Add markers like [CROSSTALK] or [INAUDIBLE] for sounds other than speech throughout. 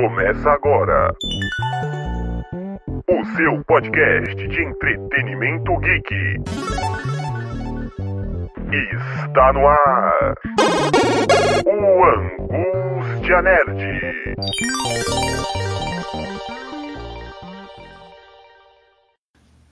Começa agora. O seu podcast de entretenimento geek. Está no ar. O Angústia Nerd.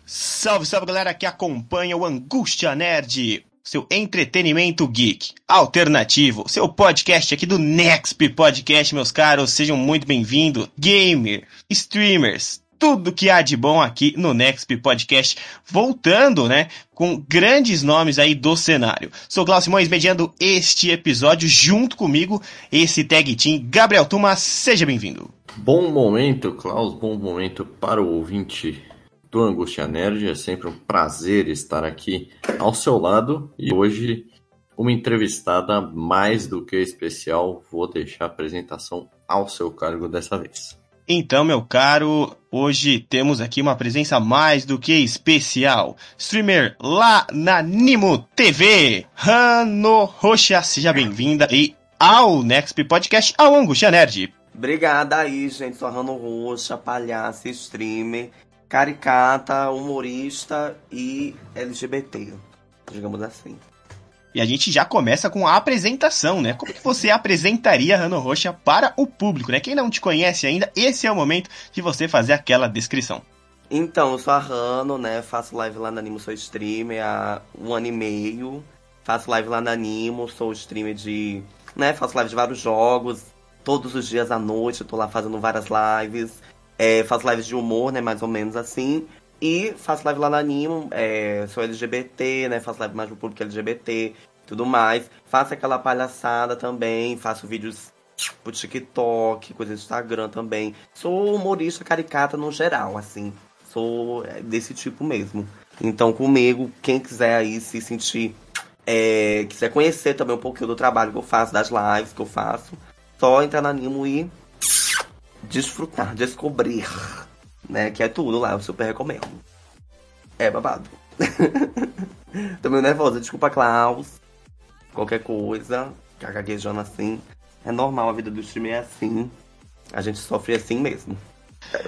Salve, salve galera que acompanha o Angústia Nerd, seu entretenimento geek alternativo, seu podcast aqui do Nexp Podcast, meus caros, sejam muito bem-vindos, gamer, streamers, tudo que há de bom aqui no Nexp Podcast, voltando, né, com grandes nomes aí do cenário. Sou Glaucio Simões, mediando este episódio junto comigo, esse tag team, Gabriel Tuma, seja bem-vindo. Bom momento, Klaus, bom momento para o ouvinte do Angústia Nerd. É sempre um prazer estar aqui ao seu lado e hoje uma entrevistada mais do que especial. Vou deixar a apresentação ao seu cargo dessa vez. Então, meu caro, hoje temos aqui uma presença mais do que especial. Streamer lá na Nimo TV, Rano Rocha, seja bem-vinda aí ao Next Podcast, ao Angústia Nerd. Obrigada aí, gente. Sou a Rano Roxa, palhaça, streamer caricata, humorista e LGBT, digamos assim. E a gente já começa com a apresentação, né? Como que você apresentaria a Rano Roxa para o público, né? Quem não te conhece ainda, esse é o momento de você fazer aquela descrição. Então, eu sou a Rano, né? Faço live lá na Animo, sou streamer há um ano e meio. Faço live lá na Animo, sou streamer de. né? Faço live de vários jogos. Todos os dias à noite, eu tô lá fazendo várias lives. É, faço lives de humor, né? Mais ou menos assim. E faço live lá na Animo, é, sou LGBT, né? Faço live mais pro público LGBT, tudo mais. Faço aquela palhaçada também, faço vídeos pro TikTok, coisa do Instagram também. Sou humorista caricata no geral, assim. Sou é, desse tipo mesmo. Então comigo, quem quiser aí se sentir. É, quiser conhecer também um pouquinho do trabalho que eu faço, das lives que eu faço, só entrar na Animo e desfrutar, descobrir, né? Que é tudo lá, eu super recomendo. É babado. [LAUGHS] Tô meio nervosa, desculpa, Klaus. Qualquer coisa, caguejando assim. É normal, a vida do streamer é assim. A gente sofre assim mesmo.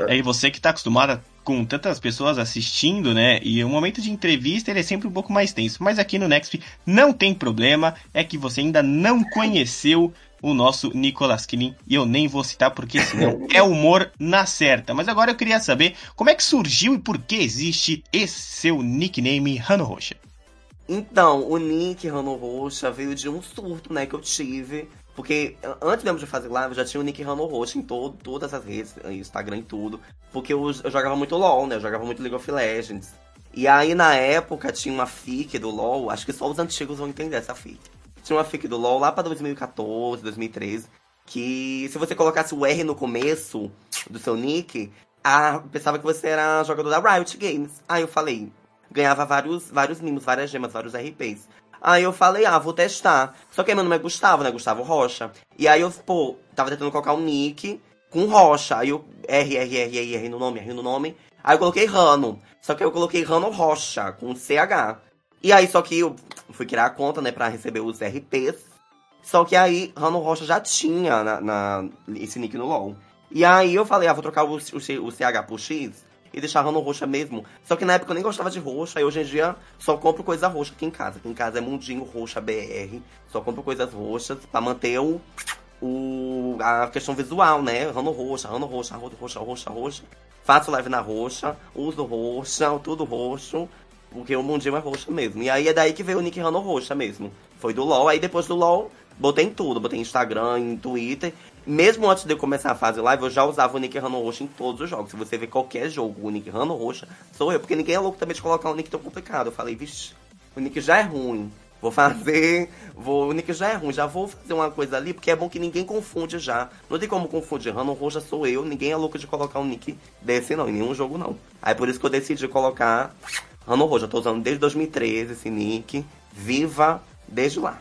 É, e você que tá acostumada com tantas pessoas assistindo, né? E o momento de entrevista ele é sempre um pouco mais tenso. Mas aqui no Next não tem problema, é que você ainda não conheceu o nosso Nicolas Killing, e eu nem vou citar porque senão [LAUGHS] é humor na certa. Mas agora eu queria saber como é que surgiu e por que existe esse seu nickname Rano Roxa. Então, o nick Rano Roxa veio de um surto, né, que eu tive. Porque antes mesmo de fazer live, eu já tinha o nick Rano Roxa em todo, todas as redes, Instagram e tudo. Porque eu, eu jogava muito LOL, né? Eu jogava muito League of Legends. E aí, na época, tinha uma fic do LOL, acho que só os antigos vão entender essa fic tinha uma fic do LoL lá pra 2014, 2013, que se você colocasse o R no começo do seu nick, a, pensava que você era jogador da Riot Games. Aí eu falei, ganhava vários, vários mimos, várias gemas, vários RPs. Aí eu falei, ah, vou testar. Só que meu nome é Gustavo, né? Gustavo Rocha. E aí eu, pô, tava tentando colocar um nick com Rocha. Aí eu, R, R, R, R, R no nome, R no nome. Aí eu coloquei Rano. Só que eu coloquei Rano Rocha, com CH. E aí, só que eu fui criar a conta, né, pra receber os RPs. Só que aí, Rano Rocha já tinha na, na, esse nick no LoL. E aí eu falei, ah, vou trocar o, o, o CH por X e deixar Rano Roxa mesmo. Só que na época eu nem gostava de roxa, e hoje em dia só compro coisa roxa aqui em casa. Aqui em casa é Mundinho Roxa BR. Só compro coisas roxas pra manter o, o, a questão visual, né? Rano roxa, rano roxa, roxa, roxa, roxa, roxa. Faço live na roxa, uso roxa, tudo roxo. Porque o mundinho é roxo mesmo. E aí é daí que veio o Nick Rano roxa mesmo. Foi do LOL. Aí depois do LOL, botei em tudo. Botei em Instagram, em Twitter. Mesmo antes de eu começar a fazer live, eu já usava o Nick Rano roxa em todos os jogos. Se você ver qualquer jogo, o Nick Rano roxa, sou eu. Porque ninguém é louco também de colocar um nick tão complicado. Eu falei, vixe, o nick já é ruim. Vou fazer. Vou, o nick já é ruim, já vou fazer uma coisa ali, porque é bom que ninguém confunde já. Não tem como confundir. Rano Roxa sou eu, ninguém é louco de colocar um nick desse não, em nenhum jogo não. Aí por isso que eu decidi colocar Roxa, eu tô usando desde 2013 esse nick. Viva desde lá.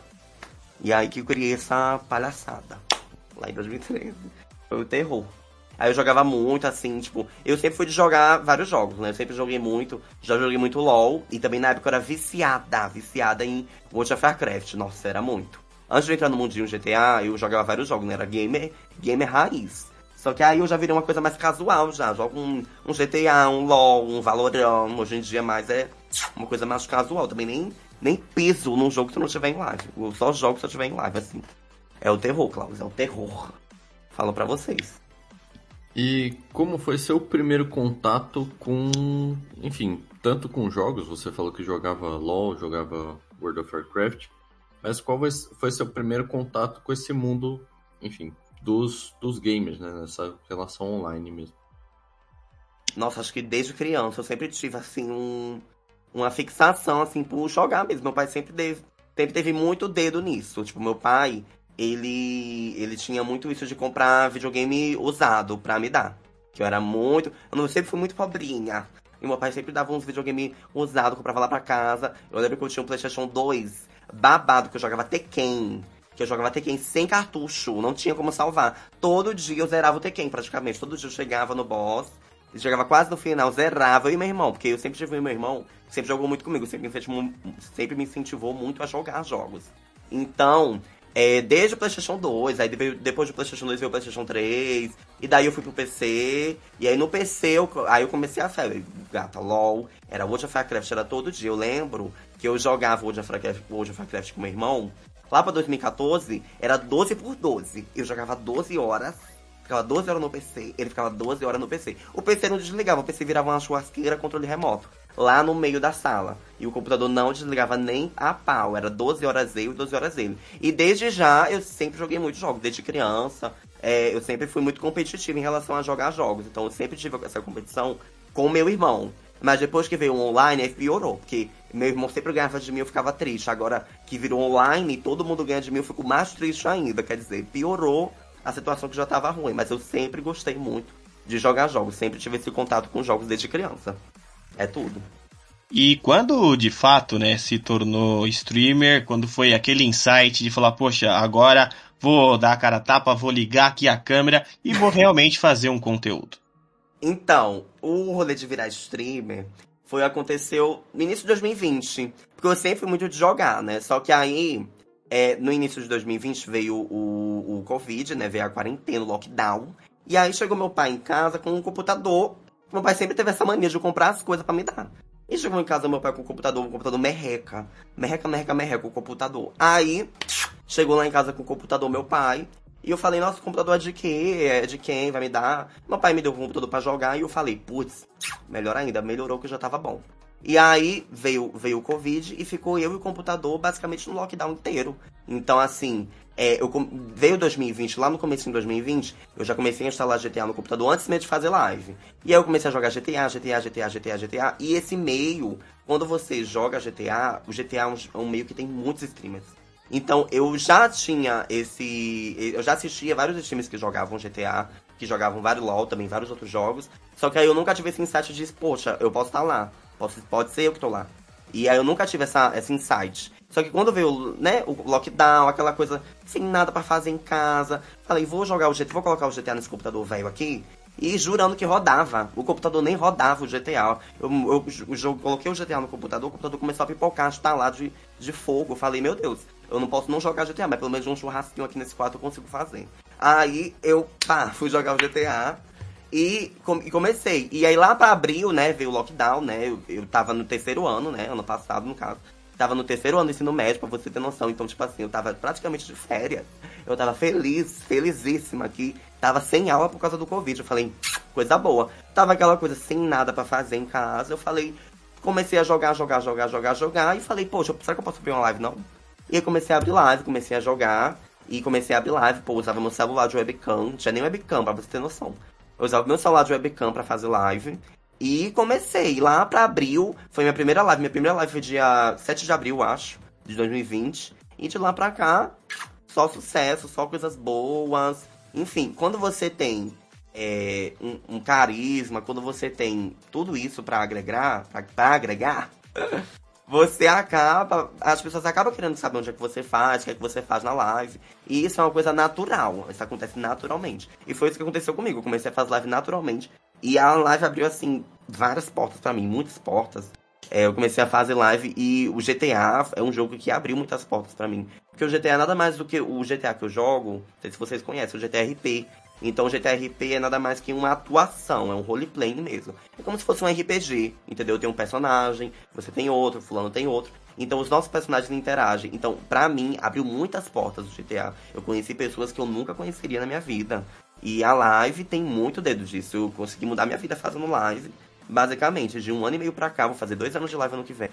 E aí que eu criei essa palhaçada. Lá em 2013. Foi o terror. Aí eu jogava muito, assim, tipo, eu sempre fui de jogar vários jogos, né? Eu sempre joguei muito, já joguei muito LOL. E também na época eu era viciada, viciada em World of Warcraft. Nossa, era muito. Antes de entrar no mundinho GTA, eu jogava vários jogos, né? Era gamer, gamer raiz. Só que aí eu já virei uma coisa mais casual já. Jogo um, um GTA, um LOL, um Valorant. Hoje em dia mais é uma coisa mais casual. Também nem, nem peso num jogo que tu não tiver em live. Eu só jogo se eu tiver em live, assim. É o terror, Klaus, é o terror. Falo pra vocês. E como foi seu primeiro contato com, enfim, tanto com jogos, você falou que jogava LoL, jogava World of Warcraft, mas qual foi seu primeiro contato com esse mundo, enfim, dos, dos gamers, né, nessa relação online mesmo? Nossa, acho que desde criança eu sempre tive, assim, um, uma fixação, assim, por jogar mesmo. Meu pai sempre teve, sempre teve muito dedo nisso. Tipo, meu pai, ele, ele tinha muito isso de comprar videogame usado pra me dar. Que eu era muito. Eu não, sempre fui muito pobrinha. E meu pai sempre dava uns videogame usados, comprava lá pra casa. Eu lembro que eu tinha um PlayStation 2 babado, que eu jogava Tekken. Que eu jogava Tekken sem cartucho, não tinha como salvar. Todo dia eu zerava o Tekken, praticamente. Todo dia eu chegava no boss, chegava quase no final, zerava eu e meu irmão. Porque eu sempre tive meu irmão, sempre jogou muito comigo, sempre me incentivou, sempre me incentivou muito a jogar jogos. Então, é, desde o PlayStation 2, aí depois do PlayStation 2 veio o PlayStation 3, e daí eu fui pro PC, e aí no PC eu, aí eu comecei a série, gata, LOL, era World of Warcraft, era todo dia. Eu lembro que eu jogava World of Warcraft, World of Warcraft com meu irmão, lá pra 2014, era 12 por 12. Eu jogava 12 horas, ficava 12 horas no PC, ele ficava 12 horas no PC. O PC não desligava, o PC virava uma churrasqueira, controle remoto lá no meio da sala. E o computador não desligava nem a pau. Era 12 horas eu e 12 horas ele. E desde já eu sempre joguei muito jogos. Desde criança, é, eu sempre fui muito competitivo em relação a jogar jogos. Então eu sempre tive essa competição com o meu irmão. Mas depois que veio o online, aí piorou. Porque meu irmão sempre ganhava de mim, eu ficava triste. Agora que virou online, todo mundo ganha de mim, eu fico mais triste ainda. Quer dizer, piorou a situação que já estava ruim. Mas eu sempre gostei muito de jogar jogos. Sempre tive esse contato com jogos desde criança. É tudo. E quando de fato, né, se tornou streamer, quando foi aquele insight de falar, poxa, agora vou dar a cara a tapa, vou ligar aqui a câmera e vou [LAUGHS] realmente fazer um conteúdo. Então, o rolê de virar streamer foi aconteceu no início de 2020, porque eu sempre fui muito de jogar, né? Só que aí, é, no início de 2020 veio o, o Covid, né? Veio a quarentena, o lockdown. E aí chegou meu pai em casa com um computador meu pai sempre teve essa mania de comprar as coisas para me dar. E chegou em casa meu pai com o computador, um computador merreca. Merreca, merreca, merreca, o computador. Aí, chegou lá em casa com o computador meu pai. E eu falei, nossa, o computador é de quê? É de quem? Vai me dar? Meu pai me deu um computador para jogar e eu falei, putz, melhor ainda, melhorou que já tava bom. E aí veio, veio o Covid e ficou eu e o computador basicamente no lockdown inteiro. Então, assim, é, eu, veio 2020, lá no começo de 2020, eu já comecei a instalar GTA no computador antes mesmo de fazer live. E aí eu comecei a jogar GTA, GTA, GTA, GTA, GTA. E esse meio, quando você joga GTA, o GTA é um, é um meio que tem muitos streamers. Então eu já tinha esse. Eu já assistia vários streamers que jogavam GTA, que jogavam vários LOL também, vários outros jogos. Só que aí eu nunca tive esse insight de, poxa, eu posso estar lá. Pode, pode ser eu que tô lá. E aí eu nunca tive essa, essa insight. Só que quando veio, né, o lockdown, aquela coisa sem nada para fazer em casa, falei, vou jogar o GTA, vou colocar o GTA nesse computador velho aqui. E jurando que rodava. O computador nem rodava o GTA. Eu, eu, eu, eu coloquei o GTA no computador, o computador começou a pipocar, lá de, de fogo. Falei, meu Deus, eu não posso não jogar GTA, mas pelo menos um churrasquinho aqui nesse quarto eu consigo fazer. Aí eu, pá, [LAUGHS] fui jogar o GTA. E, comecei. E aí lá pra abril, né, veio o lockdown, né? Eu, eu tava no terceiro ano, né? Ano passado, no caso. Tava no terceiro ano do ensino médio, pra você ter noção. Então, tipo assim, eu tava praticamente de férias. Eu tava feliz, felizíssima aqui. Tava sem aula por causa do Covid. Eu falei, coisa boa. Tava aquela coisa sem nada para fazer em casa. Eu falei, comecei a jogar, jogar, jogar, jogar, jogar. E falei, poxa, será que eu posso abrir uma live? Não. E aí comecei a abrir live, comecei a jogar. E comecei a abrir live, pô, usava meu celular de webcam. Não tinha nem webcam, pra você ter noção. Eu usava meu celular de webcam para fazer live. E comecei lá para abril. Foi minha primeira live. Minha primeira live foi dia 7 de abril, acho, de 2020. E de lá pra cá, só sucesso, só coisas boas. Enfim, quando você tem é, um, um, carisma, quando você tem tudo isso para agregar, para agregar, [LAUGHS] você acaba. As pessoas acabam querendo saber onde é que você faz, o que é que você faz na live. E isso é uma coisa natural. Isso acontece naturalmente. E foi isso que aconteceu comigo. Eu comecei a fazer live naturalmente. E a live abriu, assim, várias portas para mim, muitas portas. É, eu comecei a fazer live e o GTA é um jogo que abriu muitas portas para mim. Porque o GTA nada mais do que o GTA que eu jogo, não sei se vocês conhecem, o GTA RP. Então o GTRP é nada mais que uma atuação, é um roleplay mesmo. É como se fosse um RPG, entendeu? Tem um personagem, você tem outro, fulano tem outro. Então os nossos personagens interagem. Então, pra mim, abriu muitas portas do GTA. Eu conheci pessoas que eu nunca conheceria na minha vida. E a live tem muito dedo disso. Eu consegui mudar minha vida fazendo live. Basicamente, de um ano e meio pra cá, vou fazer dois anos de live ano que vem.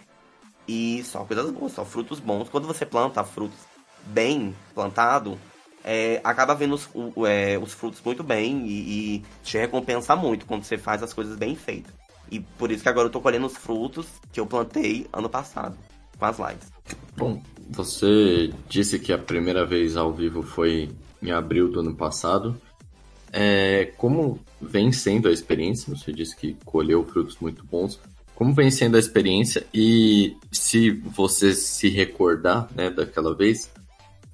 E só coisas boas, só frutos bons. Quando você planta frutos bem plantado, é, acaba vendo os, o, é, os, frutos muito bem e, e, te recompensa muito quando você faz as coisas bem feitas. E por isso que agora eu tô colhendo os frutos que eu plantei ano passado, com as lives. Bom, você disse que a primeira vez ao vivo foi em abril do ano passado. É, como vem sendo a experiência? Você disse que colheu frutos muito bons. Como vem sendo a experiência e se você se recordar né, daquela vez,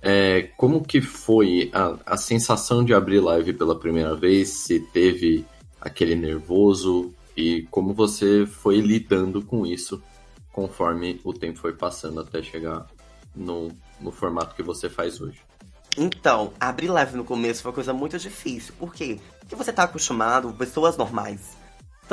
é, como que foi a, a sensação de abrir live pela primeira vez? Se teve aquele nervoso e como você foi lidando com isso conforme o tempo foi passando até chegar no, no formato que você faz hoje? Então, abrir live no começo foi uma coisa muito difícil. Por quê? Porque você tá acostumado, pessoas normais,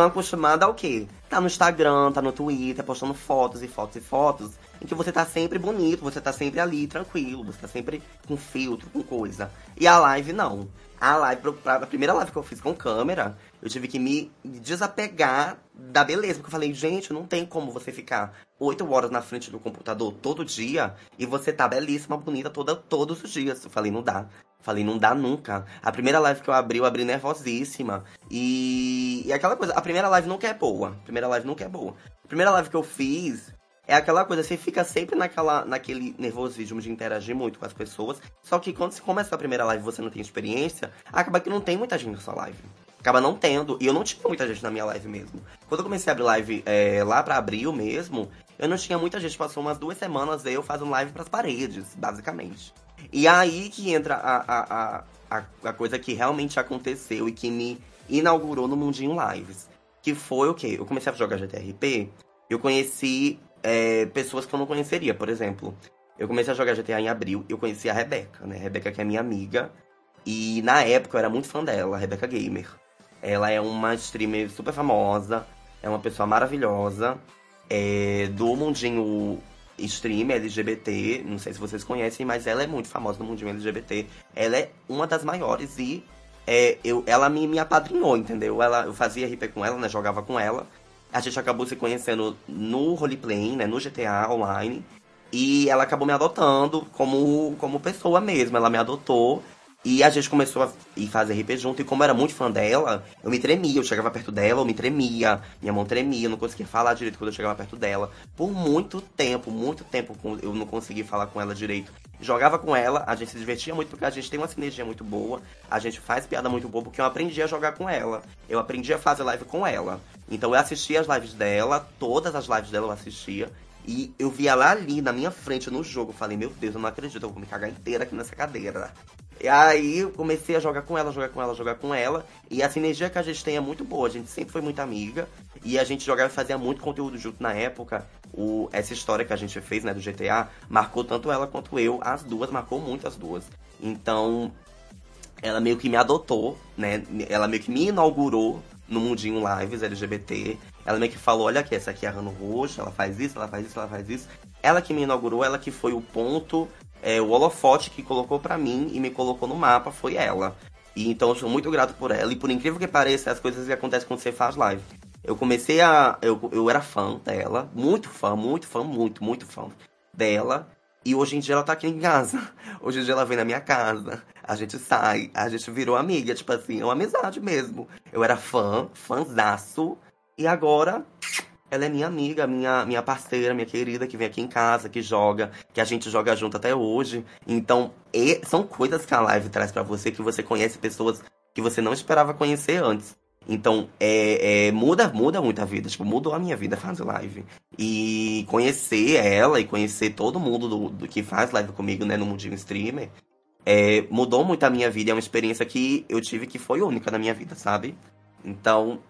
estão acostumadas ao quê? Tá no Instagram, tá no Twitter, postando fotos e fotos e fotos, em que você tá sempre bonito, você tá sempre ali, tranquilo, você tá sempre com filtro, com coisa. E a live não. A live, a primeira live que eu fiz com câmera, eu tive que me desapegar da beleza. Porque eu falei, gente, não tem como você ficar oito horas na frente do computador todo dia e você tá belíssima, bonita toda, todos os dias. Eu falei, não dá. Falei, não dá nunca. A primeira live que eu abri, eu abri nervosíssima. E, e aquela coisa, a primeira live nunca é boa. A primeira live nunca é boa. A primeira live que eu fiz é aquela coisa, você fica sempre naquela, naquele nervosismo de interagir muito com as pessoas. Só que quando você começa a primeira live e você não tem experiência, acaba que não tem muita gente na sua live. Acaba não tendo. E eu não tinha muita gente na minha live mesmo. Quando eu comecei a abrir live é, lá pra abril mesmo, eu não tinha muita gente. Passou umas duas semanas eu fazendo live pras paredes, basicamente. E aí que entra a, a, a, a, coisa que realmente aconteceu e que me inaugurou no Mundinho Lives. Que foi o quê? Eu comecei a jogar GTRP, eu conheci é, pessoas que eu não conheceria, por exemplo. Eu comecei a jogar GTA em abril, eu conheci a Rebeca, né? Rebeca que é minha amiga. E na época eu era muito fã dela, a Rebeca Gamer. Ela é uma streamer super famosa, é uma pessoa maravilhosa, é do mundinho stream LGBT, não sei se vocês conhecem, mas ela é muito famosa no mundinho LGBT. Ela é uma das maiores e é, eu, ela me, me apadrinhou, entendeu? Ela, eu fazia RP com ela, né? Jogava com ela. A gente acabou se conhecendo no roleplay, né? No GTA Online. E ela acabou me adotando como, como pessoa mesmo. Ela me adotou e a gente começou a ir fazer RP junto, e como eu era muito fã dela, eu me tremia. Eu chegava perto dela, eu me tremia. Minha mão tremia, eu não conseguia falar direito quando eu chegava perto dela. Por muito tempo, muito tempo, eu não conseguia falar com ela direito. Jogava com ela, a gente se divertia muito porque a gente tem uma sinergia muito boa, a gente faz piada muito boa, porque eu aprendi a jogar com ela. Eu aprendi a fazer live com ela. Então eu assistia as lives dela, todas as lives dela eu assistia. E eu via ela ali na minha frente no jogo. Eu falei, meu Deus, eu não acredito, eu vou me cagar inteira aqui nessa cadeira. E aí eu comecei a jogar com ela, jogar com ela, jogar com ela. E a sinergia que a gente tem é muito boa. A gente sempre foi muito amiga. E a gente jogava e fazia muito conteúdo junto na época. O, essa história que a gente fez, né, do GTA, marcou tanto ela quanto eu. As duas, marcou muito as duas. Então, ela meio que me adotou, né? Ela meio que me inaugurou no mundinho lives LGBT. Ela meio que falou, olha aqui, essa aqui é a Rano Roxo, ela faz isso, ela faz isso, ela faz isso. Ela que me inaugurou, ela que foi o ponto é, o holofote que colocou para mim e me colocou no mapa foi ela. E então eu sou muito grato por ela. E por incrível que pareça, as coisas que acontecem quando você faz live. Eu comecei a. Eu, eu era fã dela, muito fã, muito fã, muito, muito fã dela. E hoje em dia ela tá aqui em casa. [LAUGHS] Hoje em dia ela vem na minha casa. A gente sai, a gente virou amiga, tipo assim, é uma amizade mesmo. Eu era fã, fãzaço. E agora ela é minha amiga, minha, minha parceira, minha querida, que vem aqui em casa, que joga, que a gente joga junto até hoje. Então, e, são coisas que a live traz para você, que você conhece pessoas que você não esperava conhecer antes. Então, é, é, muda, muda muito a vida. Tipo, mudou a minha vida fazer live. E conhecer ela e conhecer todo mundo do, do que faz live comigo, né, no mundinho streamer, é, mudou muito a minha vida. É uma experiência que eu tive que foi única na minha vida, sabe? Então,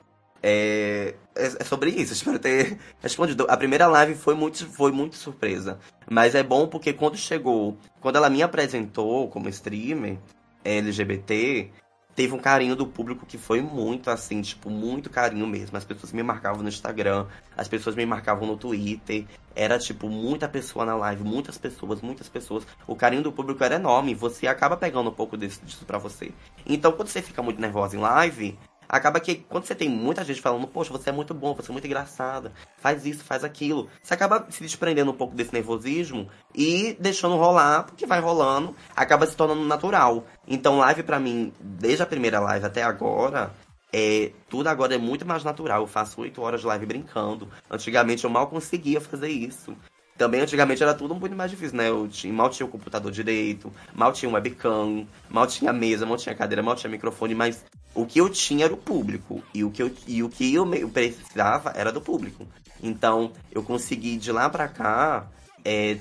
é, é, é, sobre isso, espero ter [LAUGHS] respondido. A primeira live foi muito, foi muito surpresa. Mas é bom porque quando chegou, quando ela me apresentou como streamer LGBT, teve um carinho do público que foi muito assim, tipo, muito carinho mesmo. As pessoas me marcavam no Instagram, as pessoas me marcavam no Twitter. Era, tipo, muita pessoa na live, muitas pessoas, muitas pessoas. O carinho do público era enorme. Você acaba pegando um pouco disso, disso pra você. Então, quando você fica muito nervosa em live, acaba que quando você tem muita gente falando, poxa, você é muito bom, você é muito engraçada, faz isso, faz aquilo, você acaba se desprendendo um pouco desse nervosismo e deixando rolar, porque vai rolando, acaba se tornando natural. Então, live para mim, desde a primeira live até agora, é, tudo agora é muito mais natural. Eu faço 8 horas de live brincando. Antigamente eu mal conseguia fazer isso. Também antigamente era tudo muito mais difícil, né? Eu tinha, mal tinha o computador direito, mal tinha um webcam, mal tinha mesa, mal tinha cadeira, mal tinha microfone, mas o que eu tinha era o público. E o que eu, e o que eu precisava era do público. Então, eu consegui de lá pra cá é,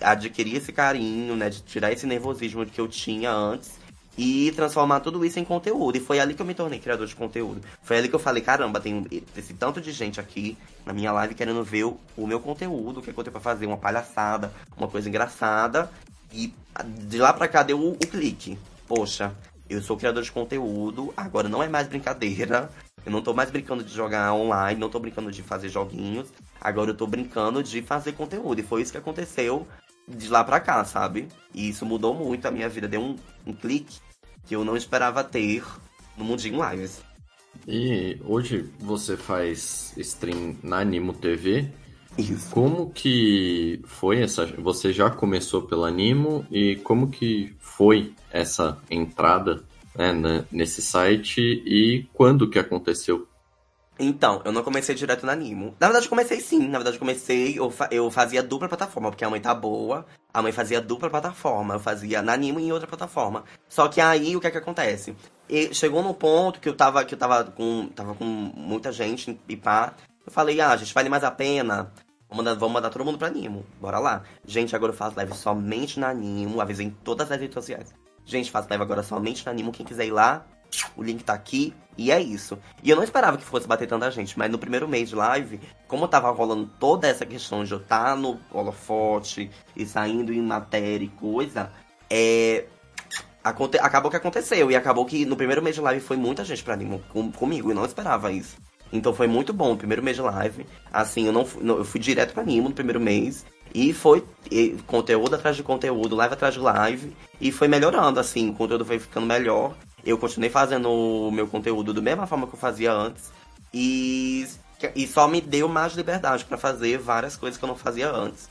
adquirir esse carinho, né? De tirar esse nervosismo que eu tinha antes e transformar tudo isso em conteúdo. E foi ali que eu me tornei criador de conteúdo. Foi ali que eu falei, caramba, tem esse tanto de gente aqui na minha live querendo ver o, o meu conteúdo, o que eu tenho pra fazer, uma palhaçada, uma coisa engraçada. E de lá pra cá deu o, o clique. Poxa, eu sou criador de conteúdo, agora não é mais brincadeira. Eu não tô mais brincando de jogar online, não tô brincando de fazer joguinhos. Agora eu tô brincando de fazer conteúdo. E foi isso que aconteceu de lá pra cá, sabe? E isso mudou muito a minha vida. Deu um, um clique que eu não esperava ter no Mundinho Lives. E hoje você faz stream na Animo TV. Isso. Como que foi essa. Você já começou pela Animo e como que foi essa entrada né, nesse site e quando que aconteceu? Então, eu não comecei direto na Animo. Na verdade, comecei sim. Na verdade, comecei. Eu, fa eu fazia dupla plataforma, porque a mãe tá boa. A mãe fazia dupla plataforma. Eu fazia na Animo e em outra plataforma. Só que aí, o que é que acontece? E chegou no ponto que eu tava, que eu tava com. Tava com muita gente e pá. Eu falei, ah, gente, vale mais a pena. Vamos mandar, vamos mandar todo mundo pra Animo. Bora lá. Gente, agora eu faço live somente na Animo. Avisei em todas as redes sociais. Gente, faço live agora somente na Animo. Quem quiser ir lá, o link tá aqui. E é isso. E eu não esperava que fosse bater tanta gente, mas no primeiro mês de live, como tava rolando toda essa questão de eu estar tá no holofote e saindo em matéria e coisa, é. Aconte... Acabou que aconteceu. E acabou que no primeiro mês de live foi muita gente pra mim, com... comigo. E não esperava isso. Então foi muito bom o primeiro mês de live. Assim, eu não fui, eu fui direto pra Nimo no primeiro mês. E foi e, conteúdo atrás de conteúdo, live atrás de live. E foi melhorando, assim, o conteúdo foi ficando melhor. Eu continuei fazendo o meu conteúdo da mesma forma que eu fazia antes. E, e só me deu mais liberdade para fazer várias coisas que eu não fazia antes.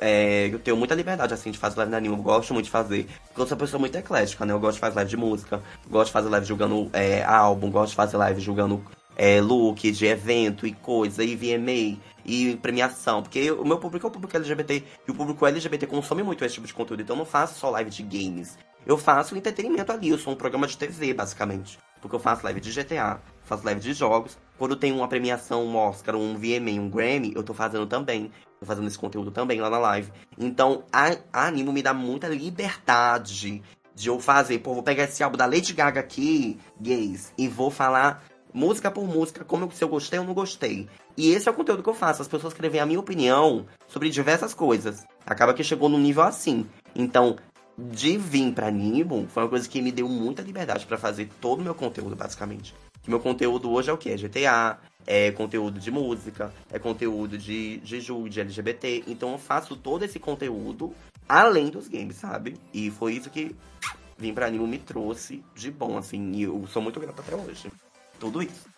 É, eu tenho muita liberdade, assim, de fazer live na anime. Eu gosto muito de fazer. Porque eu sou uma pessoa muito eclética, né? Eu gosto de fazer live de música. Gosto de fazer live jogando é, álbum. Gosto de fazer live jogando é, look de evento e coisa. E VMA. E premiação. Porque o meu público é o público LGBT. E o público LGBT consome muito esse tipo de conteúdo. Então eu não faço só live de games. Eu faço entretenimento ali, eu sou um programa de TV, basicamente. Porque eu faço live de GTA, faço live de jogos. Quando tem uma premiação, um Oscar, um VMA, um Grammy, eu tô fazendo também. Tô fazendo esse conteúdo também lá na live. Então, a, a Animo me dá muita liberdade de eu fazer. Pô, vou pegar esse álbum da Lady Gaga aqui, gays, e vou falar música por música, como se eu gostei ou não gostei. E esse é o conteúdo que eu faço. As pessoas ver a minha opinião sobre diversas coisas. Acaba que chegou num nível assim. Então, de vir pra Nimo foi uma coisa que me deu muita liberdade para fazer todo o meu conteúdo, basicamente. Meu conteúdo hoje é o que? É GTA, é conteúdo de música, é conteúdo de, de de LGBT. Então eu faço todo esse conteúdo além dos games, sabe? E foi isso que vir pra Nimo me trouxe de bom, assim. E eu sou muito grato até hoje. Tudo isso.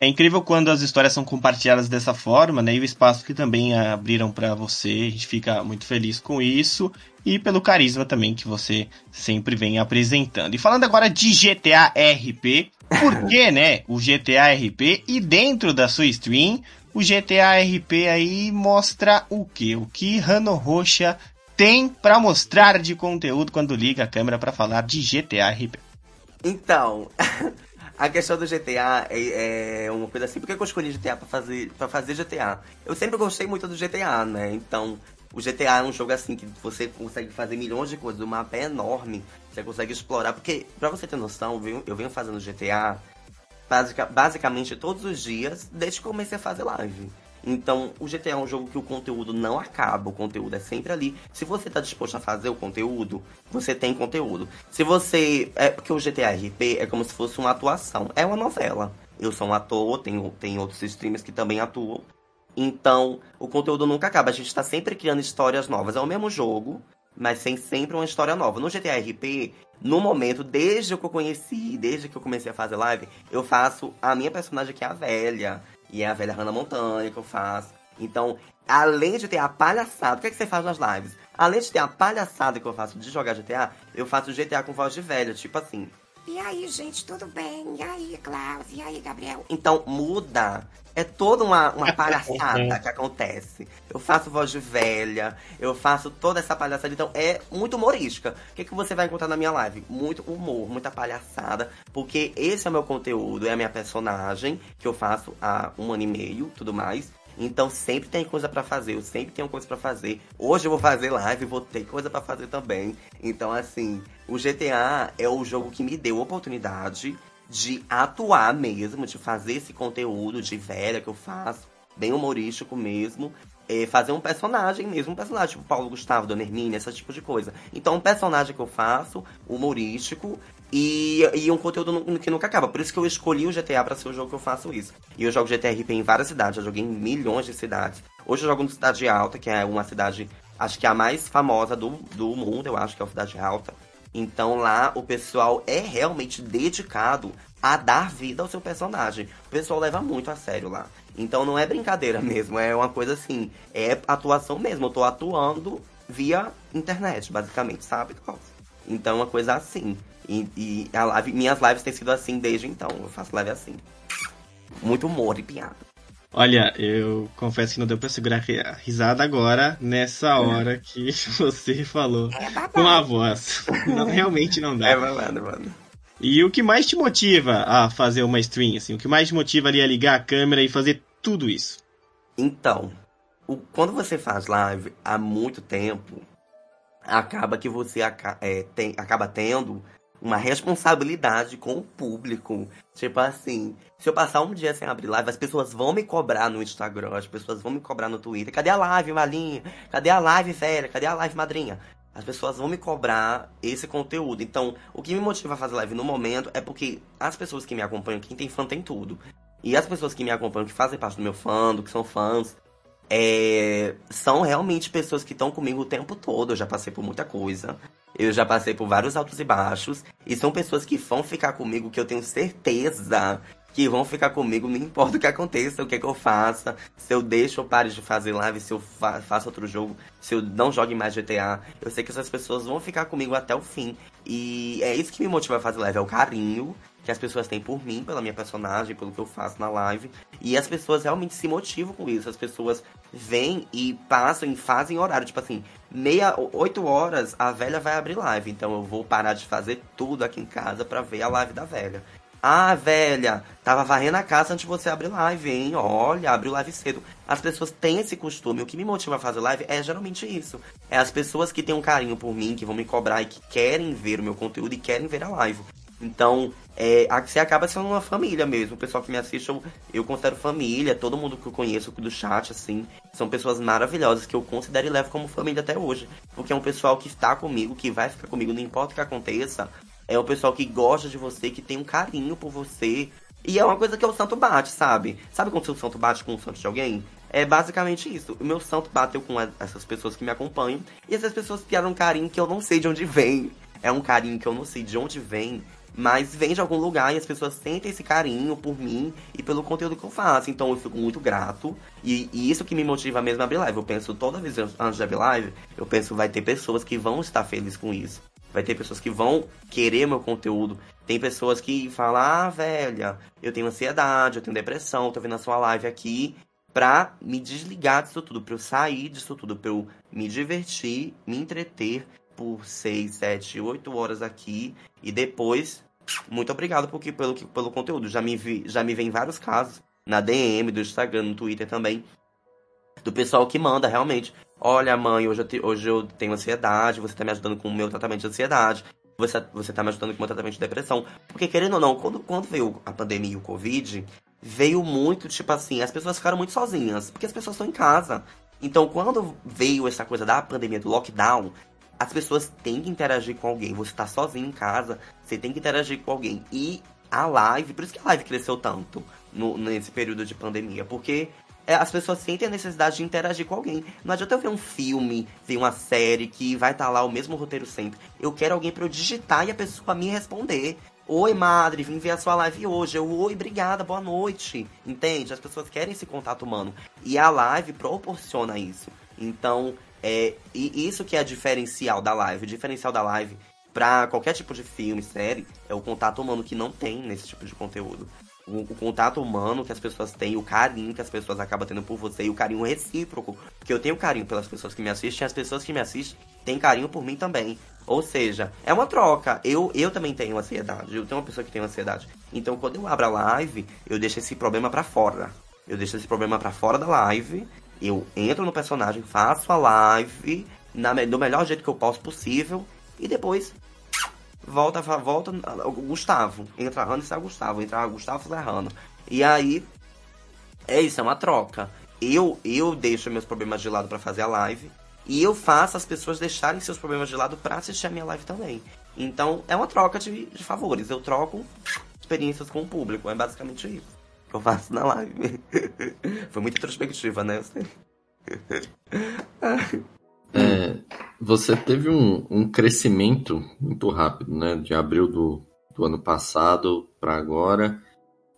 É incrível quando as histórias são compartilhadas dessa forma, né? E o espaço que também abriram para você. A gente fica muito feliz com isso e pelo carisma também que você sempre vem apresentando. E falando agora de GTA RP, por [LAUGHS] que, né? O GTA RP e dentro da sua stream, o GTA RP aí mostra o que? O que Rano Roxa tem para mostrar de conteúdo quando liga a câmera para falar de GTA RP. Então, [LAUGHS] A questão do GTA é, é, uma coisa assim. Por que eu escolhi GTA pra fazer, pra fazer GTA? Eu sempre gostei muito do GTA, né? Então, o GTA é um jogo assim que você consegue fazer milhões de coisas. O mapa é enorme. Você consegue explorar. Porque, pra você ter noção, eu venho, eu venho fazendo GTA basic, basicamente todos os dias desde que comecei a fazer live. Então, o GTA é um jogo que o conteúdo não acaba, o conteúdo é sempre ali. Se você tá disposto a fazer o conteúdo, você tem conteúdo. Se você. É porque o GTA RP é como se fosse uma atuação, é uma novela. Eu sou um ator, tem, tem outros streamers que também atuam. Então, o conteúdo nunca acaba. A gente tá sempre criando histórias novas. É o mesmo jogo, mas tem sempre uma história nova. No GTA RP, no momento, desde que eu conheci, desde que eu comecei a fazer live, eu faço a minha personagem que é a velha. E é a velha Hannah Montanha que eu faço. Então, além de ter a palhaçada, o que, é que você faz nas lives? Além de ter a palhaçada que eu faço de jogar GTA, eu faço GTA com voz de velha, tipo assim. E aí, gente, tudo bem? E aí, Klaus? E aí, Gabriel? Então, muda. É toda uma, uma [LAUGHS] palhaçada que acontece. Eu faço voz de velha, eu faço toda essa palhaçada. Então, é muito humorística. O que, que você vai encontrar na minha live? Muito humor, muita palhaçada. Porque esse é o meu conteúdo, é a minha personagem, que eu faço há um ano e meio, tudo mais. Então sempre tem coisa para fazer, eu sempre tenho coisa para fazer. Hoje eu vou fazer live, vou ter coisa para fazer também. Então assim, o GTA é o jogo que me deu a oportunidade de atuar mesmo, de fazer esse conteúdo de velha que eu faço, bem humorístico mesmo. É, fazer um personagem mesmo, um personagem tipo Paulo Gustavo, Dona Hermínia, esse tipo de coisa. Então, um personagem que eu faço, humorístico, e, e um conteúdo que nunca acaba. Por isso que eu escolhi o GTA para ser o jogo que eu faço isso. E eu jogo GTA RP em várias cidades, já joguei em milhões de cidades. Hoje eu jogo no Cidade Alta, que é uma cidade, acho que é a mais famosa do, do mundo, eu acho que é a Cidade Alta. Então lá o pessoal é realmente dedicado a dar vida ao seu personagem. O pessoal leva muito a sério lá. Então não é brincadeira [LAUGHS] mesmo, é uma coisa assim, é atuação mesmo. Eu tô atuando via internet, basicamente, sabe? Então é uma coisa assim. E, e live, minhas lives têm sido assim desde então. Eu faço live assim. Muito humor e piada. Olha, eu confesso que não deu pra segurar a risada agora, nessa hora que [LAUGHS] você falou É com a voz. [LAUGHS] Não, realmente não dá. É babado, mano. E o que mais te motiva a fazer uma stream, assim? O que mais te motiva ali a ligar a câmera e fazer tudo isso? Então, o- quando você faz live há muito tempo, acaba que você aca- é, tem- acaba tendo uma responsabilidade com o público. Tipo assim, se eu passar um dia sem abrir live, as pessoas vão me cobrar no Instagram, as pessoas vão me cobrar no Twitter. Cadê a live, Malinha? Cadê a live, velha? Cadê a live, madrinha? As pessoas vão me cobrar esse conteúdo. Então, o que me motiva a fazer live no momento é porque as pessoas que me acompanham, quem tem fã tem tudo. E as pessoas que me acompanham, que fazem parte do meu fã, que são fãs, é, são realmente pessoas que estão comigo o tempo todo. Eu já passei por muita coisa. Eu já passei por vários altos e baixos. E são pessoas que vão ficar comigo, que eu tenho certeza que vão ficar comigo, não importa o que aconteça, o que, é que eu faça. Se eu deixo ou pare de fazer live, se eu fa faço outro jogo, se eu não jogue mais GTA. Eu sei que essas pessoas vão ficar comigo até o fim. E é isso que me motiva a fazer live, é o carinho que as pessoas têm por mim, pela minha personagem, pelo que eu faço na live. E as pessoas realmente se motivam com isso. As pessoas vêm e passam e fazem horário. Tipo assim, meia, oito horas a velha vai abrir live. Então eu vou parar de fazer tudo aqui em casa pra ver a live da velha. Ah, velha, tava varrendo a casa antes de você abrir live, hein? Olha, abriu live cedo. As pessoas têm esse costume. O que me motiva a fazer live é geralmente isso. É as pessoas que têm um carinho por mim, que vão me cobrar e que querem ver o meu conteúdo e querem ver a live. Então, é, você acaba sendo uma família mesmo. O pessoal que me assiste, eu, eu considero família. Todo mundo que eu conheço do chat, assim, são pessoas maravilhosas que eu considero e levo como família até hoje. Porque é um pessoal que está comigo, que vai ficar comigo, não importa o que aconteça. É um pessoal que gosta de você, que tem um carinho por você. E é uma coisa que é o santo bate, sabe? Sabe quando o seu santo bate com o santo de alguém? É basicamente isso. O meu santo bateu com essas pessoas que me acompanham. E essas pessoas criaram um carinho que eu não sei de onde vem. É um carinho que eu não sei de onde vem. Mas vem de algum lugar e as pessoas sentem esse carinho por mim e pelo conteúdo que eu faço. Então eu fico muito grato. E, e isso que me motiva mesmo a abrir live. Eu penso toda vez antes de abrir live, eu penso vai ter pessoas que vão estar felizes com isso. Vai ter pessoas que vão querer meu conteúdo. Tem pessoas que falam, ah, velha, eu tenho ansiedade, eu tenho depressão, tô vendo a sua live aqui pra me desligar disso tudo, pra eu sair disso tudo, pra eu me divertir, me entreter por 6, 7, 8 horas aqui e depois, muito obrigado porque, pelo, pelo conteúdo. Já me, vi, já me vem vários casos na DM, do Instagram, no Twitter também, do pessoal que manda realmente. Olha, mãe, hoje eu, te- hoje eu tenho ansiedade, você tá me ajudando com o meu tratamento de ansiedade. Você, você tá me ajudando com o meu tratamento de depressão. Porque, querendo ou não, quando, quando veio a pandemia e o Covid, veio muito, tipo assim, as pessoas ficaram muito sozinhas, porque as pessoas estão em casa. Então, quando veio essa coisa da pandemia, do lockdown, as pessoas têm que interagir com alguém. Você tá sozinho em casa, você tem que interagir com alguém. E a live, por isso que a live cresceu tanto no, nesse período de pandemia, porque as pessoas sentem a necessidade de interagir com alguém. Não adianta eu ver um filme, ver uma série que vai estar tá lá o mesmo roteiro sempre. Eu quero alguém para eu digitar e a pessoa me responder. Oi, madre, vim ver a sua live hoje. Eu, oi, obrigada, boa noite. Entende? As pessoas querem esse contato humano. E a live proporciona isso. Então, é, e isso que é diferencial da live. O diferencial da live para qualquer tipo de filme, série, é o contato humano que não tem nesse tipo de conteúdo o, o, contato humano que as pessoas têm, o carinho que as pessoas acabam tendo por você e o carinho recíproco. Porque eu tenho carinho pelas pessoas que me assistem as pessoas que me assistem têm carinho por mim também. Ou seja, é uma troca. Eu, eu também tenho ansiedade. Eu tenho uma pessoa que tem ansiedade. Então, quando eu abro a live, eu deixo esse problema para fora. Eu deixo esse problema para fora da live. Eu entro no personagem, faço a live na, do melhor jeito que eu posso possível. E depois volta, volta o Gustavo. Entra a Hannah e sai Gustavo. Entra Gustavo e sai a Hannah. E aí, é isso, é uma troca. Eu, eu deixo meus problemas de lado para fazer a live. E eu faço as pessoas deixarem seus problemas de lado para assistir a minha live também. Então, é uma troca de, de favores. Eu troco experiências com o público. É basicamente isso que eu faço na live. [LAUGHS] Foi muito introspectiva, né? [LAUGHS] Eu sei. É, você teve um, um, crescimento muito rápido, né? De abril do, do ano passado para agora.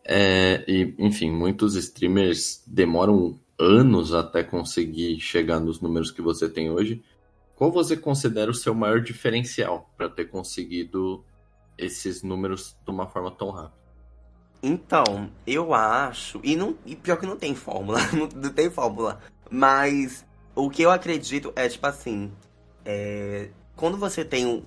É, e, enfim, muitos streamers demoram anos até conseguir chegar nos números que você tem hoje. Qual você considera o seu maior diferencial para ter conseguido esses números de uma forma tão rápida? Então, eu acho. E, não, e pior que não tem fórmula. [LAUGHS] Não tem fórmula. Mas o que eu acredito é, tipo assim, é, quando você tem um.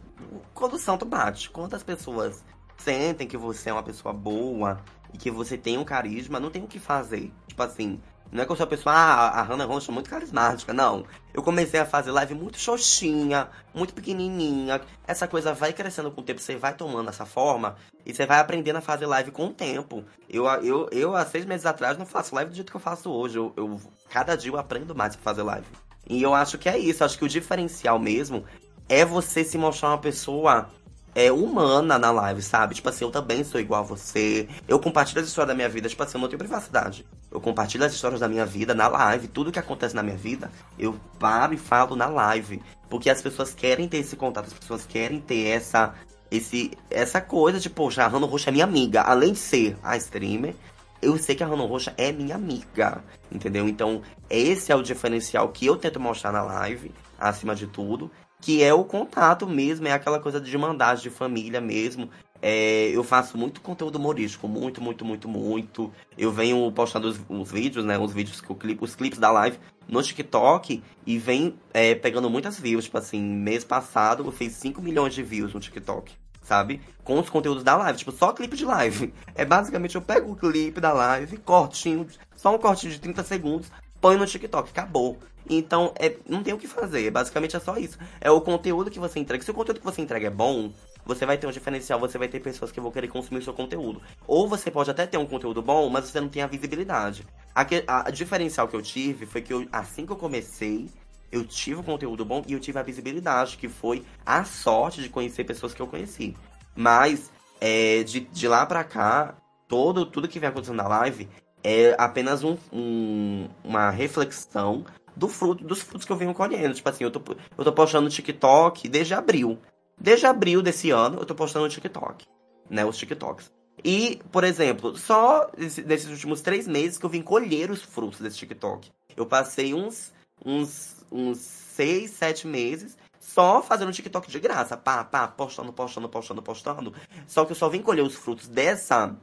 Quando o santo bate, quando as pessoas sentem que você é uma pessoa boa e que você tem um carisma, não tem o que fazer. Tipo assim, não é que eu sou a pessoa, ah, a Hannah Roncha é muito carismática, não. Eu comecei a fazer live muito xoxinha, muito pequenininha. Essa coisa vai crescendo com o tempo, você vai tomando essa forma e você vai aprendendo a fazer live com o tempo. Eu, eu, eu há seis meses atrás, não faço live do jeito que eu faço hoje. Eu, eu cada dia eu aprendo mais pra fazer live. E eu acho que é isso. Acho que o diferencial mesmo é você se mostrar uma pessoa é, humana na live, sabe? Tipo assim, eu também sou igual a você. Eu compartilho as histórias da minha vida, tipo assim, eu não tenho privacidade. Eu compartilho as histórias da minha vida na live. Tudo que acontece na minha vida, eu paro e falo na live. Porque as pessoas querem ter esse contato, as pessoas querem ter essa. Esse, essa coisa de, poxa, a Rano Roxa é minha amiga. Além de ser a streamer, eu sei que a Rano Roxa é minha amiga. Entendeu? Então, esse é o diferencial que eu tento mostrar na live, acima de tudo que é o contato mesmo, é aquela coisa de mandar de família mesmo. É, eu faço muito conteúdo humorístico, muito, muito, muito, muito. Eu venho postando os, os vídeos, né? Os vídeos que eu clipo, os clipes da live no TikTok e vem é, pegando muitas views. Tipo assim, mês passado eu fiz 5 milhões de views no TikTok, sabe? Com os conteúdos da live, tipo, só clipe de live. [LAUGHS] É basicamente eu pego o clipe da live, cortinho, só um cortinho de 30 segundos, põe no TikTok, acabou. Então, é, não tem o que fazer, basicamente é só isso. É o conteúdo que você entrega. Se o conteúdo que você entrega é bom, você vai ter um diferencial, você vai ter pessoas que vão querer consumir seu conteúdo. Ou você pode até ter um conteúdo bom, mas você não tem a visibilidade. A, a, a diferencial que eu tive foi que eu, assim que eu comecei, eu tive o conteúdo bom e eu tive a visibilidade, que foi a sorte de conhecer pessoas que eu conheci. Mas, é, de, de lá pra cá, todo, tudo que vem acontecendo na live é apenas um, um, uma reflexão do fruto, dos frutos que eu venho colhendo. Tipo assim, eu tô, eu tô postando no TikTok desde abril. Desde abril desse ano, eu tô postando no TikTok. Né, os TikToks. E, por exemplo, só nesses últimos três meses que eu vim colher os frutos desse TikTok. Eu passei uns, uns, uns seis, sete meses só fazendo TikTok de graça. Pá, pá, postando, postando, postando, postando. Só que eu só vim colher os frutos dessa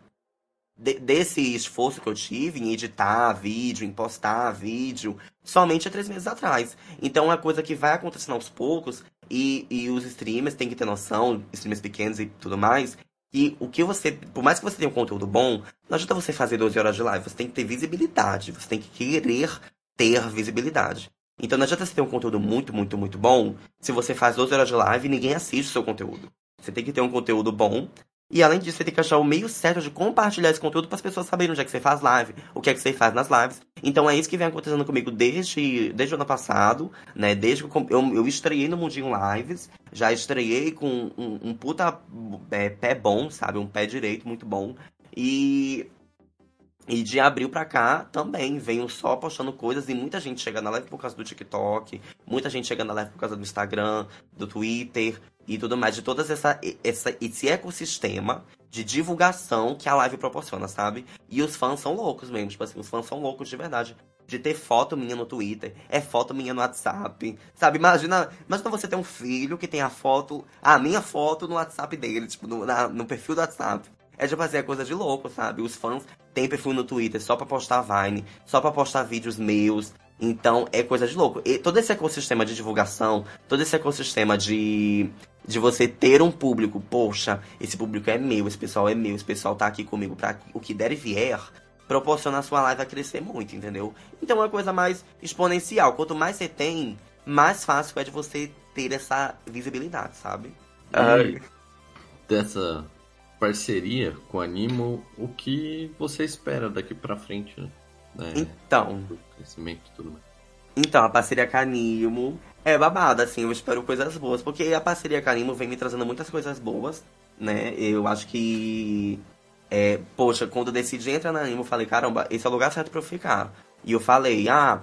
de, desse esforço que eu tive em editar vídeo, em postar vídeo, somente há três meses atrás. Então é uma coisa que vai acontecendo aos poucos e, e os streamers têm que ter noção, streamers pequenos e tudo mais, que o que você, por mais que você tenha um conteúdo bom, não adianta você fazer 12 horas de live, você tem que ter visibilidade, você tem que querer ter visibilidade. Então não adianta você ter um conteúdo muito, muito, muito bom, se você faz 12 horas de live e ninguém assiste o seu conteúdo. Você tem que ter um conteúdo bom E além disso, você tem que achar o meio certo de compartilhar esse conteúdo para as pessoas saberem onde é que você faz live, o que é que você faz nas lives. Então é isso que vem acontecendo comigo desde, desde o ano passado, né? Desde que eu, eu, estreiei no Mundinho Lives, já estreiei com um, um puta é, pé bom, sabe? Um pé direito muito bom. E e de abril pra cá também venho só postando coisas e muita gente chega na live por causa do TikTok, muita gente chega na live por causa do Instagram, do Twitter e tudo mais, de todo essa, essa, esse ecossistema de divulgação que a live proporciona, sabe? E os fãs são loucos mesmo, tipo assim, os fãs são loucos de verdade. De ter foto minha no Twitter, é foto minha no WhatsApp, sabe? Imagina, imagina você ter um filho que tem a foto, a minha foto no WhatsApp dele, tipo, no, na, no perfil do WhatsApp. É de fazer coisa de louco, sabe? Os fãs têm perfil no Twitter só pra postar Vine, só pra postar vídeos meus. Então é coisa de louco. E todo esse ecossistema de divulgação, todo esse ecossistema de, de você ter um público, poxa, esse público é meu, esse pessoal é meu, esse pessoal tá aqui comigo pra o que der e vier, proporciona a sua live a crescer muito, entendeu? Então é uma coisa mais exponencial. Quanto mais você tem, mais fácil é de você ter essa visibilidade, sabe? E dessa parceria com a Animo, o que você espera daqui pra frente, né? É, Então, crescimento e tudo mais. Então, a parceria com Animo é babada, assim, eu espero coisas boas, porque a parceria com Animo vem me trazendo muitas coisas boas, né? Eu acho que. É, poxa, quando eu decidi entrar na Animo, eu falei, caramba, esse é o lugar certo pra eu ficar. E eu falei, ah,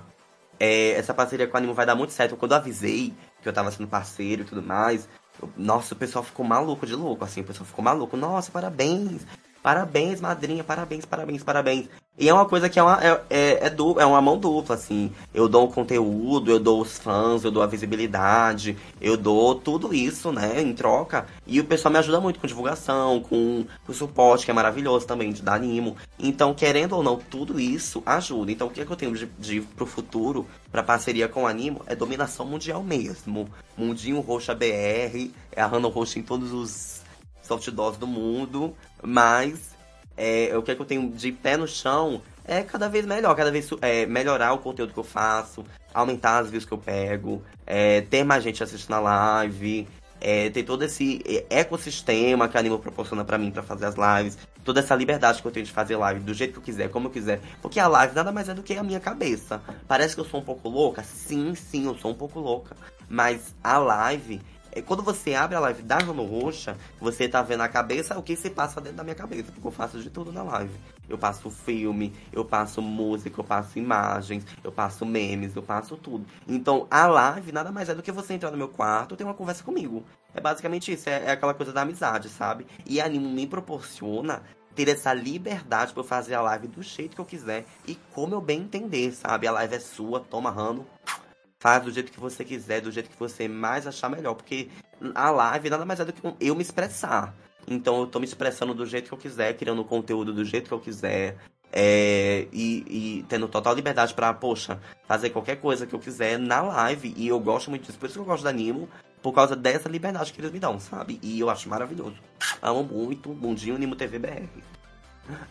é, essa parceria com a Animo vai dar muito certo. Quando eu avisei que eu tava sendo parceiro e tudo mais, eu- nossa, o pessoal ficou maluco de louco, assim, o pessoal ficou maluco. Nossa, parabéns, parabéns, madrinha, parabéns, parabéns, parabéns. E é uma coisa que é uma, é, é, é, é uma mão dupla, assim. Eu dou o conteúdo, eu dou os fãs, eu dou a visibilidade, eu dou tudo isso, né, em troca. E o pessoal me ajuda muito com divulgação, com o suporte, que é maravilhoso também, de dar animo. Então, querendo ou não, tudo isso ajuda. Então, o que, é que eu tenho de, de pro futuro, pra parceria com o Animo, é dominação mundial mesmo. Mundinho Roxa BR, é a Hannah Roxa em todos os soft dolls do mundo, mas é, o que, é que eu tenho de pé no chão é cada vez melhor, cada vez é, melhorar o conteúdo que eu faço, aumentar as views que eu pego, é, ter mais gente assistindo a live, é, ter todo esse é, ecossistema que a Animo proporciona pra mim pra fazer as lives, toda essa liberdade que eu tenho de fazer live do jeito que eu quiser, como eu quiser, porque a live nada mais é do que a minha cabeça. Parece que eu sou um pouco louca? Sim, sim, eu sou um pouco louca, mas a live Quando você abre a live da Rano Roxa, você tá vendo a cabeça, o que se passa dentro da minha cabeça, porque eu faço de tudo na live. Eu passo filme, eu passo música, eu passo imagens, eu passo memes, eu passo tudo. Então a live nada mais é do que você entrar no meu quarto e ter uma conversa comigo. É basicamente isso, é, é aquela coisa da amizade, sabe? E a Animo me proporciona ter essa liberdade eu fazer a live do jeito que eu quiser e como eu bem entender, sabe? A live é sua, toma Rano. Faz do jeito que você quiser, do jeito que você mais achar melhor. Porque a live nada mais é do que eu me expressar. Então eu tô me expressando do jeito que eu quiser, criando conteúdo do jeito que eu quiser. é, e, e tendo total liberdade pra, poxa, fazer qualquer coisa que eu quiser na live. E eu gosto muito disso. Por isso que eu gosto da Nimo. Por causa dessa liberdade que eles me dão, sabe? E eu acho maravilhoso. Amo muito. Mundinho Nimo TV BR.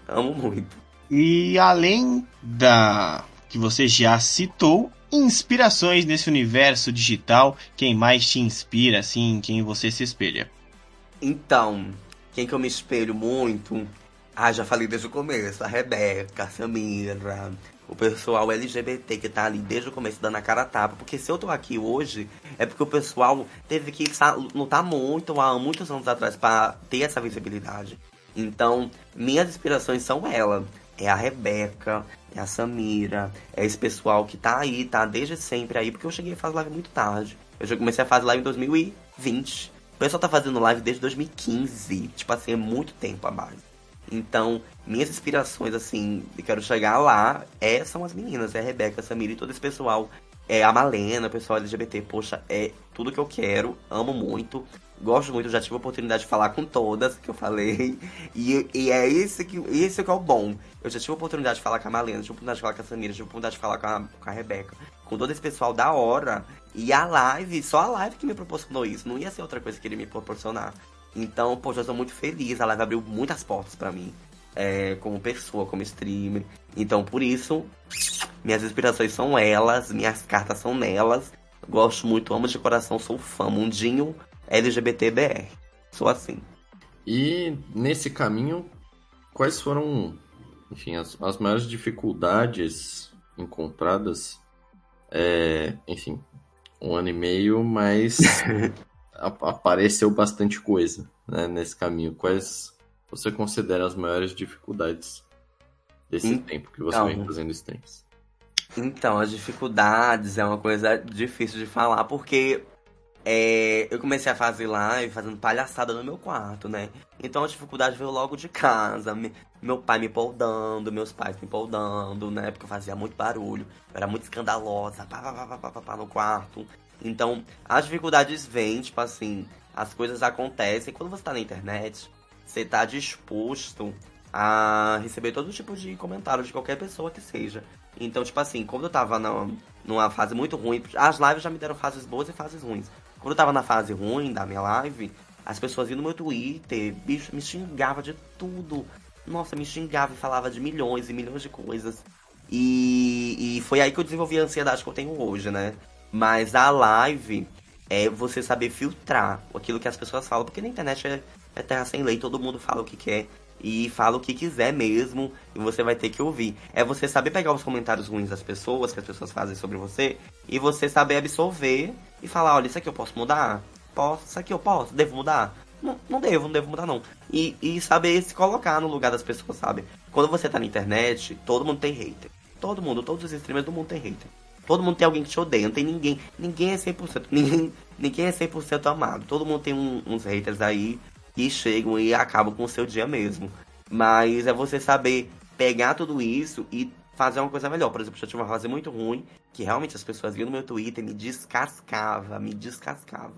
Amo muito. E além da que você já citou, inspirações nesse universo digital, quem mais te inspira, assim, quem você se espelha? Então, quem que eu me espelho muito? Ah, já falei desde o começo. A Rebeca, a Samira, o pessoal LGBT que tá ali desde o começo dando a cara a tapa. Porque se eu tô aqui hoje, é porque o pessoal teve que lutar muito há muitos anos atrás pra ter essa visibilidade. Então, minhas inspirações são ela. É a Rebeca, é a Samira, é esse pessoal que tá aí, tá desde sempre aí, porque eu cheguei a fazer live muito tarde. Eu já comecei a fazer live em 2020. O pessoal tá fazendo live desde 2015. Tipo assim, é muito tempo a mais. Então, minhas inspirações, assim, de quero chegar lá, é, são as meninas, é a Rebeca, a Samira e todo esse pessoal. É a Malena, o pessoal LGBT, poxa, é tudo que eu quero, amo muito. Gosto muito, já tive a oportunidade de falar com todas que eu falei. [LAUGHS] E, e é esse que, esse que é o bom. Eu já tive a oportunidade de falar com a Malena, tive a oportunidade de falar com a Samira, tive a oportunidade de falar com a, com a Rebeca. Com todo esse pessoal da hora. E a live, só a live que me proporcionou isso. Não ia ser outra coisa que ele me proporcionar. Então, poxa, eu tô muito feliz. A live abriu muitas portas pra mim. É, como pessoa, como streamer. Então, por isso, minhas inspirações são elas, minhas cartas são nelas. Gosto muito, amo de coração, sou fã. Mundinho LGBTBR. Sou assim. E nesse caminho, quais foram, enfim, as, as maiores dificuldades encontradas? É, enfim, um ano e meio, mas [LAUGHS] apareceu bastante coisa né, nesse caminho. Quais você considera as maiores dificuldades desse Então, tempo que você vem fazendo streams? Então, as dificuldades é uma coisa difícil de falar, porque é, eu comecei a fazer live fazendo palhaçada no meu quarto, né? Então a dificuldade veio logo de casa. Me- meu pai me poldando, meus pais me poldando, né? Porque eu fazia muito barulho, eu era muito escandalosa, pá, pá, pá, pá, pá, pá, pá, no quarto. Então, as dificuldades vêm, tipo assim, as coisas acontecem. Quando você tá na internet, você tá disposto a receber todo tipo de comentário de qualquer pessoa que seja. Então, tipo assim, quando eu tava na, numa fase muito ruim, as lives já me deram fases boas e fases ruins. Quando eu tava na fase ruim da minha live, as pessoas iam no meu Twitter, bicho, me xingava de tudo. Nossa, me xingava e falava de milhões e milhões de coisas. E, e foi aí que eu desenvolvi a ansiedade que eu tenho hoje, né? Mas a live é você saber filtrar aquilo que as pessoas falam, porque na internet é, é terra sem lei, todo mundo fala o que quer e fala o que quiser mesmo, e você vai ter que ouvir. É você saber pegar os comentários ruins das pessoas, que as pessoas fazem sobre você, e você saber absorver e falar, olha, isso aqui eu posso mudar? Posso, isso aqui eu posso, devo mudar? Não, não devo, não devo mudar não. E, e saber se colocar no lugar das pessoas, sabe? Quando você tá na internet, todo mundo tem hater. Todo mundo, todos os streamers do mundo tem hater. Todo mundo tem alguém que te odeia, não tem ninguém. Ninguém é 100%. Ninguém, ninguém é 100% amado. Todo mundo tem um- uns haters aí que chegam e acabam com o seu dia mesmo. Mas é você saber pegar tudo isso e fazer uma coisa melhor. Por exemplo, eu tive uma fase muito ruim, que realmente as pessoas iam no meu Twitter e me descascava, me descascava.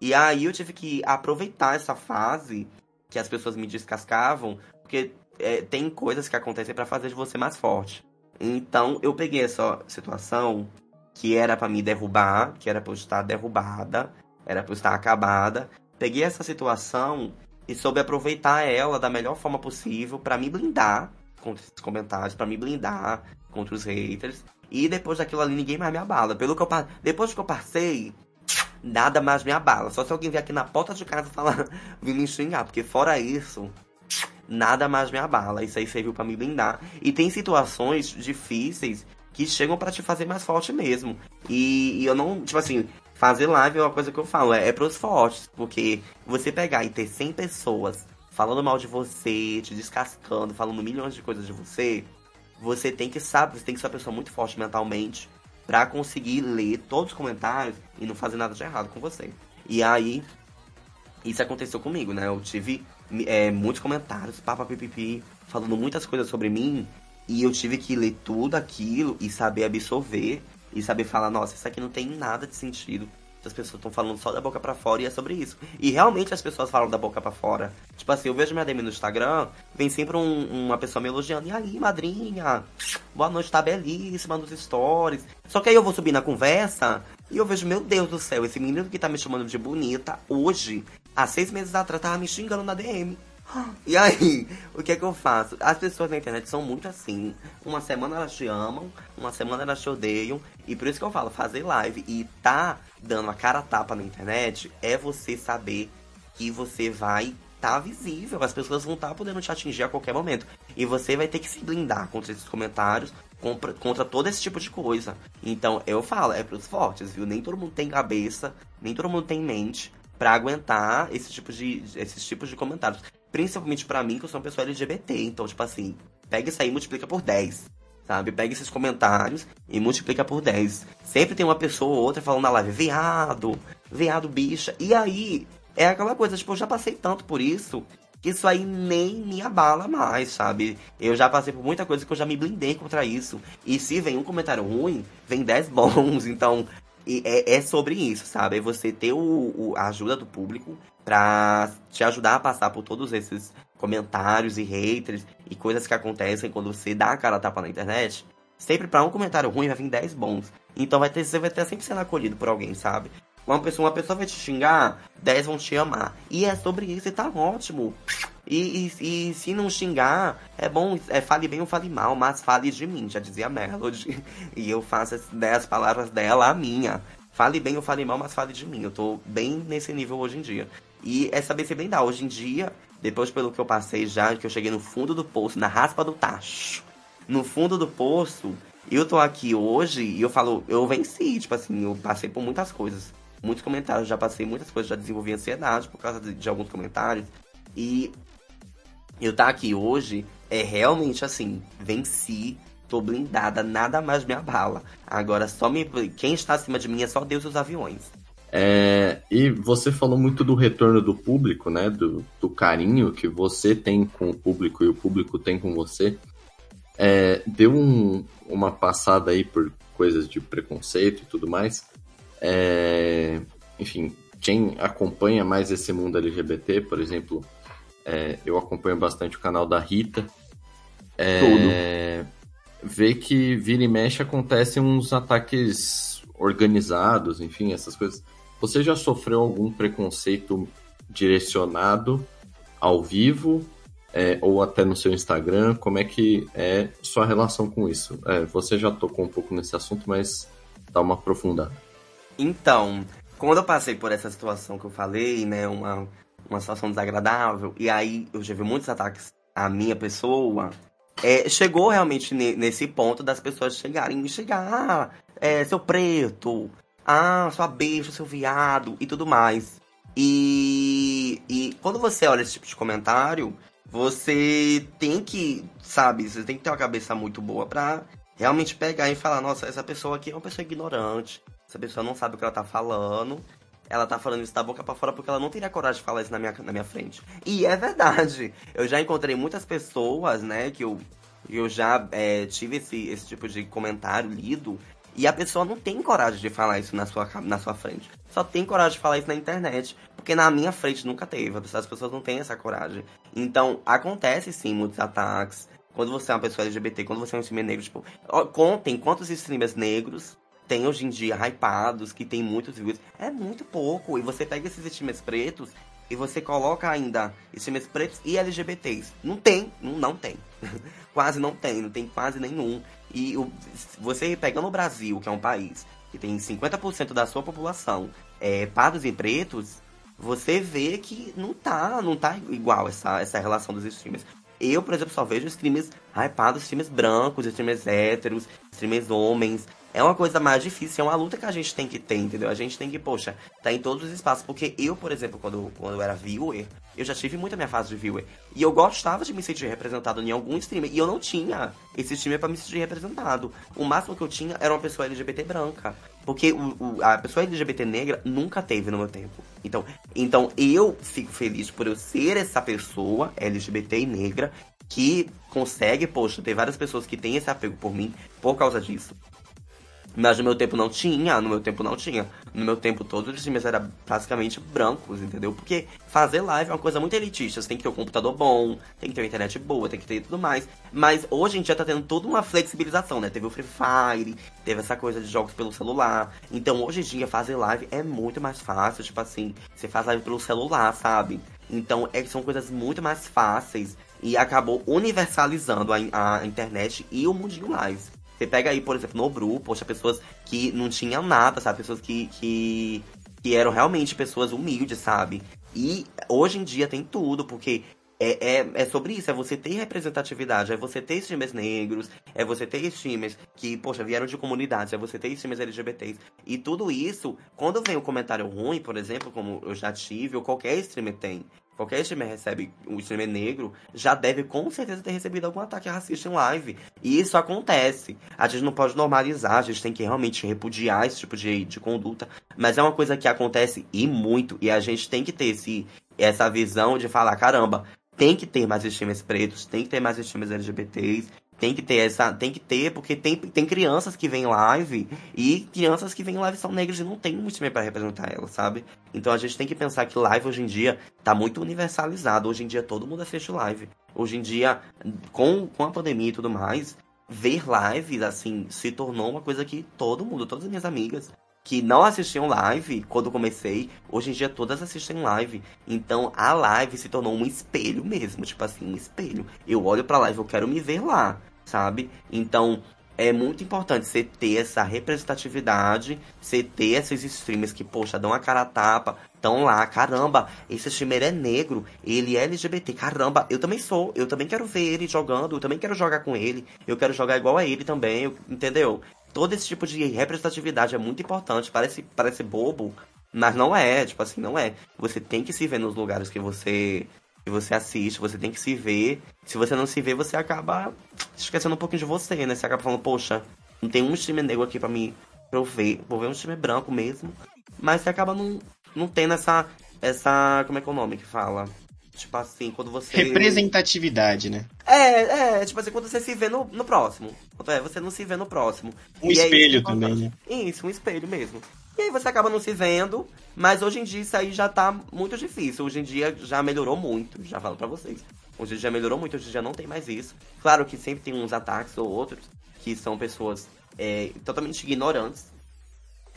E aí eu tive que aproveitar essa fase que as pessoas me descascavam, porque é, tem coisas que acontecem pra fazer de você mais forte. Então eu peguei essa situação que era pra me derrubar, que era pra eu estar derrubada, era pra eu estar acabada. Peguei essa situação e soube aproveitar ela da melhor forma possível pra me blindar contra esses comentários, pra me blindar contra os haters. E depois daquilo ali ninguém mais me abala. Pelo que eu depois que eu passei, nada mais me abala. Só se alguém vier aqui na porta de casa falar, [LAUGHS] vir me xingar, porque fora isso, nada mais me abala. Isso aí serviu pra me blindar. E tem situações difíceis que chegam pra te fazer mais forte mesmo. E, e eu não, tipo assim, fazer live é uma coisa que eu falo, é, é pros fortes. Porque você pegar e ter 100 pessoas falando mal de você, te descascando, falando milhões de coisas de você, você tem que saber, você tem que ser uma pessoa muito forte mentalmente pra conseguir ler todos os comentários e não fazer nada de errado com você. E aí, isso aconteceu comigo, né? Eu tive é, muitos comentários, papa pipipi, falando muitas coisas sobre mim, e eu tive que ler tudo aquilo e saber absorver e saber falar, nossa, isso aqui não tem nada de sentido. As pessoas estão falando só da boca pra fora e é sobre isso. E realmente as pessoas falam da boca pra fora. Tipo assim, eu vejo minha DM no Instagram, vem sempre um- uma pessoa me elogiando. E aí, madrinha? Boa noite, tá belíssima nos stories. Só que aí eu vou subir na conversa e eu vejo, meu Deus do céu, esse menino que tá me chamando de bonita, hoje, há seis meses atrás, tava me xingando na DM. E aí, o que é que eu faço? As pessoas na internet são muito assim. Uma semana elas te amam, uma semana elas te odeiam. E por isso que eu falo, fazer live e tá dando a cara tapa na internet é você saber que você vai tá visível. As pessoas vão estar tá podendo te atingir a qualquer momento. E você vai ter que se blindar contra esses comentários, contra, contra todo esse tipo de coisa. Então, eu falo, é pros fortes, viu? Nem todo mundo tem cabeça, nem todo mundo tem mente pra aguentar esse tipo de, esses tipos de comentários. Principalmente pra mim, que eu sou uma pessoa LGBT. Então, tipo assim, pega isso aí e multiplica por 10. Sabe? Pega esses comentários e multiplica por 10. Sempre tem uma pessoa ou outra falando na live, viado, viado bicha. E aí, é aquela coisa, tipo, eu já passei tanto por isso que isso aí nem me abala mais, sabe? Eu já passei por muita coisa que eu já me blindei contra isso. E se vem um comentário ruim, vem 10 bons. [LAUGHS] Então, e é, é sobre isso, sabe? É você ter o, o- a ajuda do público pra te ajudar a passar por todos esses comentários e haters e coisas que acontecem quando você dá a cara a tapa na internet. Sempre pra um comentário ruim vai vir 10 bons. Então vai ter, você vai ter sempre sendo acolhido por alguém, sabe? Uma pessoa, uma pessoa vai te xingar, 10 vão te amar. E é sobre isso, e tá ótimo. E, e, e se não xingar, é bom, é, fale bem ou fale mal, mas fale de mim, já dizia Melody. [LAUGHS] E eu faço as 10 palavras dela a minha. Fale bem ou fale mal, mas fale de mim. Eu tô bem nesse nível hoje em dia. E é saber se blindar. Hoje em dia, depois pelo que eu passei já, que eu cheguei no fundo do poço, na raspa do tacho, no fundo do poço, eu tô aqui hoje e eu falo, eu venci, tipo assim, eu passei por muitas coisas. Muitos comentários, já passei muitas coisas, já desenvolvi ansiedade por causa de, de alguns comentários. E eu tá aqui hoje é realmente assim, venci, tô blindada, nada mais me abala. Agora só me. Quem está acima de mim é só Deus e os aviões. É, e você falou muito do retorno do público, né? Do, do, carinho que você tem com o público e o público tem com você. É, deu um, uma passada aí por coisas de preconceito e tudo mais. É, enfim, quem acompanha mais esse mundo LGBT, por exemplo, é, eu acompanho bastante o canal da Rita. É, vê que vira e mexe acontecem uns ataques organizados, enfim, essas coisas. Você já sofreu algum preconceito direcionado ao vivo é, ou até no seu Instagram? Como é que é sua relação com isso? É, você já tocou um pouco nesse assunto, mas dá uma aprofundada. Então, quando eu passei por essa situação que eu falei, né, uma, uma situação desagradável, e aí eu vi muitos ataques à minha pessoa, é, chegou realmente nesse ponto das pessoas chegarem e chegar, ah, é, seu preto, ah, sua beijo, seu viado e tudo mais. E, e quando você olha esse tipo de comentário, você tem que, sabe, você tem que ter uma cabeça muito boa pra realmente pegar e falar, nossa, essa pessoa aqui é uma pessoa ignorante, essa pessoa não sabe o que ela tá falando, ela tá falando isso da boca para fora porque ela não teria coragem de falar isso na minha, na minha frente. E é verdade. Eu já encontrei muitas pessoas, né, que eu, eu já é, tive esse, esse tipo de comentário lido e a pessoa não tem coragem de falar isso na sua, na sua frente. Só tem coragem de falar isso na internet. Porque na minha frente nunca teve. As pessoas não têm essa coragem. Então, acontece sim muitos ataques. Quando você é uma pessoa LGBT, quando você é um streamer negro, tipo, contem quantos streamers negros tem hoje em dia hypados, que tem muitos views. É muito pouco. E você pega esses streamers pretos e você coloca ainda streamers pretos e LGBTs. Não tem, não, não tem. [LAUGHS] quase não tem, não tem quase nenhum. E o, você pegando o Brasil, que é um país que tem 50% da sua população é, pardos e pretos, você vê que não tá, não tá igual essa, essa relação dos streamers. Eu, por exemplo, só vejo streamers hypados, streamers brancos, streamers héteros, streamers homens, é uma coisa mais difícil, é uma luta que a gente tem que ter, entendeu? A gente tem que, poxa, tá em todos os espaços. Porque eu, por exemplo, quando, quando eu era viewer, eu já tive muito a minha fase de viewer. E eu gostava de me sentir representado em algum streamer. E eu não tinha esse streamer para me sentir representado. O máximo que eu tinha era uma pessoa LGBT branca. Porque o, o, a pessoa LGBT negra nunca teve no meu tempo. Então, então eu fico feliz por eu ser essa pessoa LGBT e negra que consegue, poxa, ter várias pessoas que têm esse apego por mim por causa disso. Mas no meu tempo não tinha, no meu tempo não tinha. No meu tempo todos os times eram basicamente brancos, entendeu? Porque fazer live é uma coisa muito elitista. Você tem que ter um computador bom, tem que ter uma internet boa, tem que ter tudo mais. Mas hoje em dia tá tendo toda uma flexibilização, né? Teve o Free Fire, teve essa coisa de jogos pelo celular. Então hoje em dia fazer live é muito mais fácil, tipo assim, você faz live pelo celular, sabe? Então é, são coisas muito mais fáceis e acabou universalizando a, a internet e o mundinho live. Você pega aí, por exemplo, no Bru, poxa, pessoas que não tinham nada, sabe? Pessoas que, que, que eram realmente pessoas humildes, sabe? E hoje em dia tem tudo, porque é, é, é sobre isso, é você ter representatividade, é você ter streamers negros, é você ter streamers que, poxa, vieram de comunidades, é você ter streamers LGBTs. E tudo isso, quando vem um comentário ruim, por exemplo, como eu já tive, ou qualquer streamer tem, qualquer streamer recebe um streamer negro, já deve com certeza ter recebido algum ataque racista em live. E isso acontece. A gente não pode normalizar, a gente tem que realmente repudiar esse tipo de, de conduta. Mas é uma coisa que acontece e muito. E a gente tem que ter esse, essa visão de falar, caramba, tem que ter mais streamers pretos, tem que ter mais streamers LGBTs, tem que ter essa. Tem que ter, porque tem, tem crianças que vêm live e crianças que vêm live são negras e não tem um time para representar elas, sabe? Então a gente tem que pensar que live hoje em dia tá muito universalizado. Hoje em dia todo mundo assiste live. Hoje em dia, com, com a pandemia e tudo mais, ver lives, assim, se tornou uma coisa que todo mundo, todas as minhas amigas, que não assistiam live quando comecei, hoje em dia todas assistem live. Então a live se tornou um espelho mesmo, tipo assim, um espelho. Eu olho pra live, eu quero me ver lá sabe? Então, é muito importante você ter essa representatividade, você ter esses streamers que, poxa, dão a cara a tapa, estão lá, caramba, esse streamer é negro, ele é LGBT, caramba, eu também sou, eu também quero ver ele jogando, eu também quero jogar com ele, eu quero jogar igual a ele também, eu- entendeu? Todo esse tipo de representatividade é muito importante, parece, parece bobo, mas não é, tipo assim, não é. Você tem que se ver nos lugares que você que você assiste, você tem que se ver. Se você não se vê, você acaba esquecendo um pouquinho de você, né? Você acaba falando, poxa, não tem um streamer negro aqui pra mim pra eu ver. Vou ver um streamer branco mesmo. Mas você acaba não, não tendo essa. essa. como é que é o nome que fala? Tipo assim, quando você. Representatividade, né? É, é, tipo assim, quando você se vê no, no próximo. É, você não se vê no próximo. Um E espelho também, né? Isso, um espelho mesmo. E aí você acaba não se vendo, mas hoje em dia isso aí já tá muito difícil. Hoje em dia já melhorou muito, já falo pra vocês. Hoje em dia melhorou muito, hoje em dia não tem mais isso. Claro que sempre tem uns ataques ou outros, que são pessoas é, totalmente ignorantes.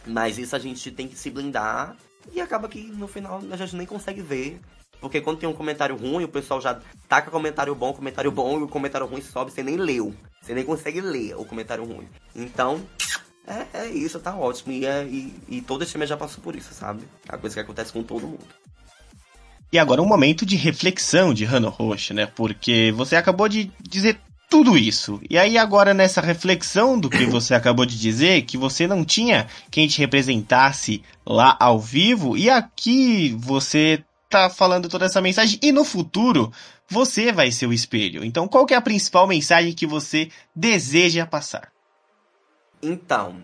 Mas isso a gente tem que se blindar e acaba que no final a gente nem consegue ver. Porque quando tem um comentário ruim, o pessoal já taca comentário bom, comentário bom, e o comentário ruim sobe, você nem leu. Você nem consegue ler o comentário ruim. Então, é, é isso, tá ótimo. E, é, e, e todo time já passou por isso, sabe? É uma coisa que acontece com todo mundo. E agora um momento de reflexão de Hano Rocha, né? Porque você acabou de dizer tudo isso. E aí agora nessa reflexão do que você [COUGHS] acabou de dizer, que você não tinha quem te representasse lá ao vivo, e aqui você tá falando toda essa mensagem e no futuro você vai ser o espelho. Então qual que é a principal mensagem que você deseja passar? Então,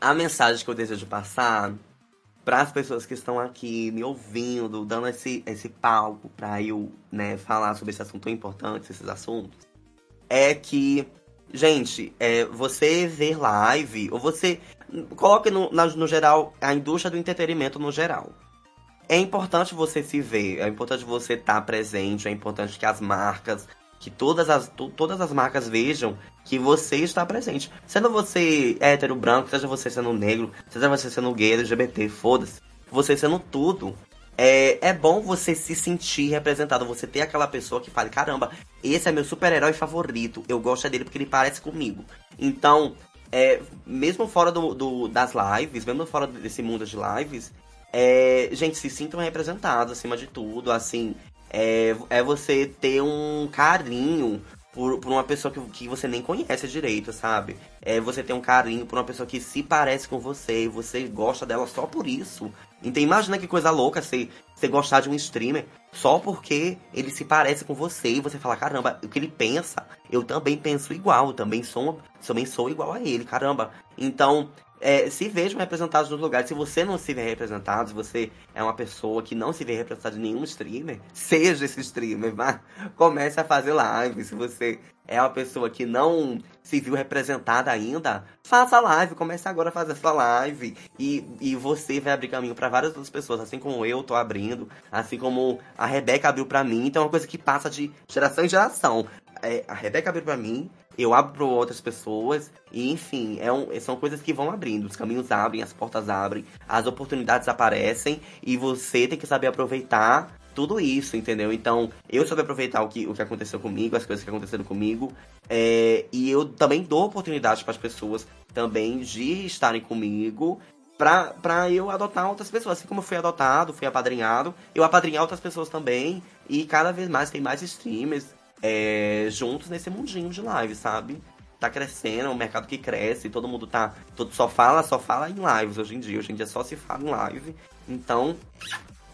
a mensagem que eu desejo passar para as pessoas que estão aqui me ouvindo, dando esse, esse palco para eu né, falar sobre esse assunto tão importante, esses assuntos, é que, gente, é, você ver live, ou você. Coloque no, na- no geral a indústria do entretenimento no geral. É importante você se ver, é importante você estar presente, é importante que as marcas, que todas as, to- todas as marcas vejam que você está presente. Sendo você hétero, branco, seja você sendo negro, seja você sendo gay, LGBT, foda-se. Você sendo tudo. É, é bom você se sentir representado, você ter aquela pessoa que fale, caramba, esse é meu super-herói favorito, eu gosto dele porque ele parece comigo. Então, é, mesmo fora do, do- das lives, mesmo fora desse mundo de lives, é, gente, se sintam representados acima de tudo, assim, é, é você ter um carinho por, por uma pessoa que, que você nem conhece direito, sabe? É você ter um carinho por uma pessoa que se parece com você e você gosta dela só por isso. Então imagina que coisa louca você, você gostar de um streamer só porque ele se parece com você e você fala, caramba, o que ele pensa, eu também penso igual, eu também sou, também sou igual a ele, caramba. Então, é, se vejam representados nos lugares. Se você não se vê representado, se você é uma pessoa que não se vê representado em nenhum streamer, seja esse streamer, vá, comece a fazer live. Se você é uma pessoa que não se viu representada ainda, faça live, comece agora a fazer sua live. E, e você vai abrir caminho para várias outras pessoas, assim como eu tô abrindo, assim como a Rebeca abriu para mim. Então é uma coisa que passa de geração em geração. É, a Rebeca abriu para mim, eu abro para outras pessoas, e enfim, é um- são coisas que vão abrindo. Os caminhos abrem, as portas abrem, as oportunidades aparecem, e você tem que saber aproveitar tudo isso, entendeu? Então, eu soube aproveitar o que, o que aconteceu comigo, as coisas que aconteceram comigo, é, e eu também dou oportunidade para as pessoas também de estarem comigo. Pra, pra eu adotar outras pessoas, assim como eu fui adotado, fui apadrinhado, eu apadrinhar outras pessoas também, e cada vez mais tem mais streamers é, juntos nesse mundinho de live, sabe? Tá crescendo, é um mercado que cresce, todo mundo tá. Todo só fala, só fala em lives hoje em dia. Hoje em dia só se fala em live. Então,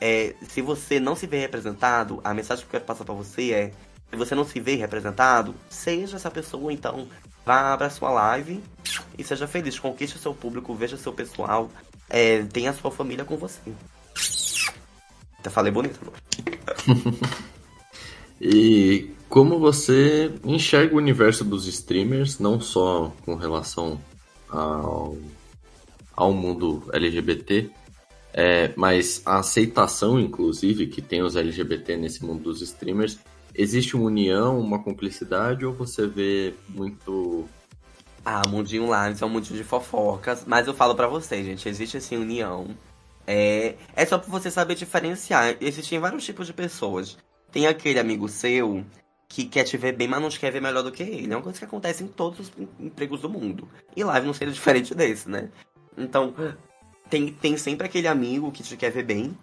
é, se você não se vê representado, a mensagem que eu quero passar pra você é: se você não se vê representado, seja essa pessoa, então. Vá pra sua live e seja feliz. Conquiste seu público, veja seu pessoal, é, tenha a sua família com você. Até falei bonito. [LAUGHS] E como você enxerga o universo dos streamers, não só com relação ao, ao mundo LGBT, é, mas a aceitação, inclusive, que tem os LGBT nesse mundo dos streamers, existe uma união, uma cumplicidade, ou você vê muito. Ah, Mundinho Lives é um mundinho de fofocas. Mas eu falo pra vocês, gente, existe assim união. É, é só pra você saber diferenciar. Existem vários tipos de pessoas. Tem aquele amigo seu que quer te ver bem, mas não te quer ver melhor do que ele. É uma coisa que acontece em todos os em- empregos do mundo. E live não seria diferente desse, né? Então, tem, tem sempre aquele amigo que te quer ver bem,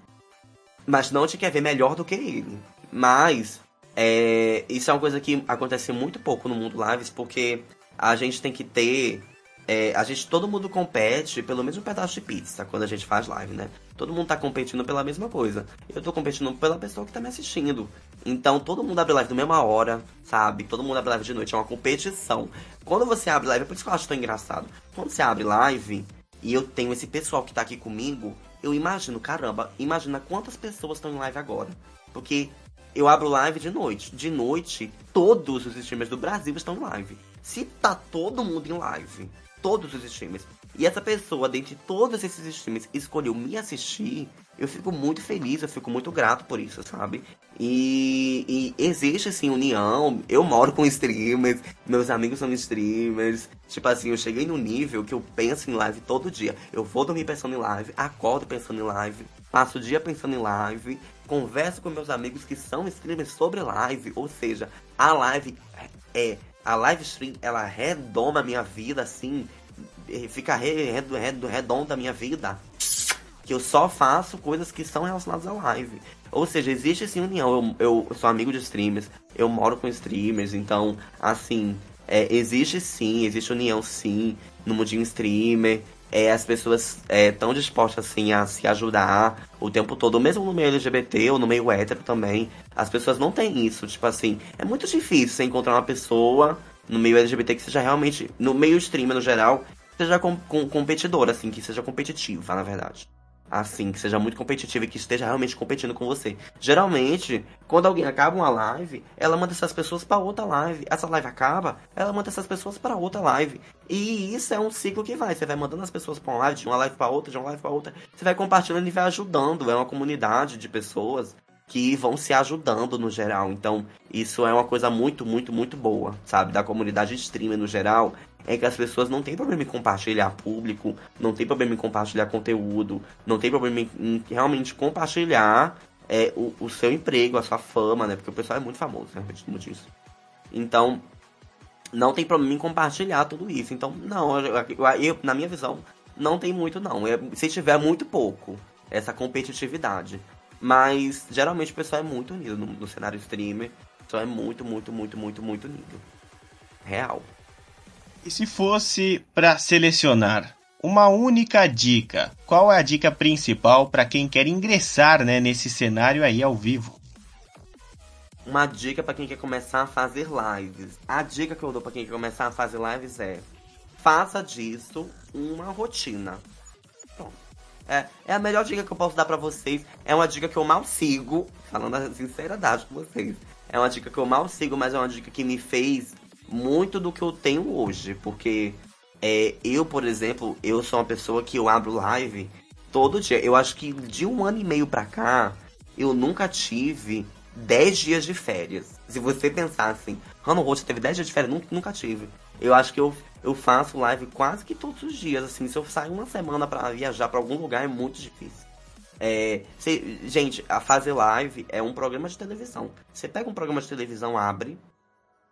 mas não te quer ver melhor do que ele. Mas é, isso é uma coisa que acontece muito pouco no mundo lives, porque a gente tem que ter. É, a gente, todo mundo compete pelo mesmo pedaço de pizza quando a gente faz live, né? Todo mundo tá competindo pela mesma coisa. Eu tô competindo pela pessoa que tá me assistindo. Então todo mundo abre live na mesma hora, sabe? Todo mundo abre live de noite, é uma competição. Quando você abre live, é por isso que eu acho tão engraçado. Quando você abre live e eu tenho esse pessoal que tá aqui comigo, eu imagino, caramba, imagina quantas pessoas estão em live agora. Porque eu abro live de noite. De noite, todos os streamers do Brasil estão em live. Se tá todo mundo em live, todos os streamers, e essa pessoa, dentre todos esses streamers, escolheu me assistir, eu fico muito feliz, eu fico muito grato por isso, sabe? E, e existe, assim, união. Eu moro com streamers, meus amigos são streamers. Tipo assim, eu cheguei no nível que eu penso em live todo dia. Eu vou dormir pensando em live, acordo pensando em live, passo o dia pensando em live, converso com meus amigos que são streamers sobre live. Ou seja, a live é. A live stream, ela redoma a minha vida, assim, fica redonda a minha vida. Que eu só faço coisas que são relacionadas à live. Ou seja, existe sim união. Eu, eu sou amigo de streamers, eu moro com streamers, então, assim, é, existe sim, existe união sim no mundinho streamer. É, as pessoas estão é, dispostas assim a se ajudar o tempo todo, mesmo no meio LGBT ou no meio hétero também. As pessoas não têm isso, tipo assim, é muito difícil você encontrar uma pessoa no meio LGBT que seja realmente, no meio streamer no geral, seja com, com, competidora, assim, que seja competitiva, na verdade. Assim, que seja muito competitiva e que esteja realmente competindo com você. Geralmente, quando alguém acaba uma live, ela manda essas pessoas para outra live. Essa live acaba, ela manda essas pessoas para outra live. E isso é um ciclo que vai. Você vai mandando as pessoas para uma live, de uma live para outra, de uma live para outra. Você vai compartilhando e vai ajudando. É uma comunidade de pessoas que vão se ajudando no geral. Então, isso é uma coisa muito, muito, muito boa, sabe? Da comunidade streamer no geral é que as pessoas não têm problema em compartilhar público, não tem problema em compartilhar conteúdo, não tem problema em, realmente compartilhar é, o, o, seu emprego, a sua fama, né? Porque o pessoal é muito famoso, realmente, muito disso. Então, não tem problema em compartilhar tudo isso. Então, não, eu, eu, na minha visão, não tem muito, não. É, se tiver muito pouco, essa competitividade. Mas, geralmente, o pessoal é muito unido no, no cenário streamer. O pessoal é muito, muito, muito, muito, muito unido. Real. E se fosse para selecionar uma única dica, qual é a dica principal para quem quer ingressar né, nesse cenário aí ao vivo? Uma dica para quem quer começar a fazer lives. A dica que eu dou para quem quer começar a fazer lives é: faça disso uma rotina. É, é a melhor dica que eu posso dar para vocês. É uma dica que eu mal sigo, falando a sinceridade com vocês. É uma dica que eu mal sigo, mas é uma dica que me fez muito do que eu tenho hoje, porque é, eu, por exemplo, eu sou uma pessoa que eu abro live todo dia. Eu acho que de um ano e meio pra cá, eu nunca tive 10 dias de férias. Se você pensar assim, Rano Rocha teve 10 dias de férias, nunca, nunca tive. Eu acho que eu, eu faço live quase que todos os dias, assim. Se eu sair uma semana para viajar para algum lugar, é muito difícil. É, cê, gente, a fazer live é um programa de televisão. Você pega um programa de televisão, abre,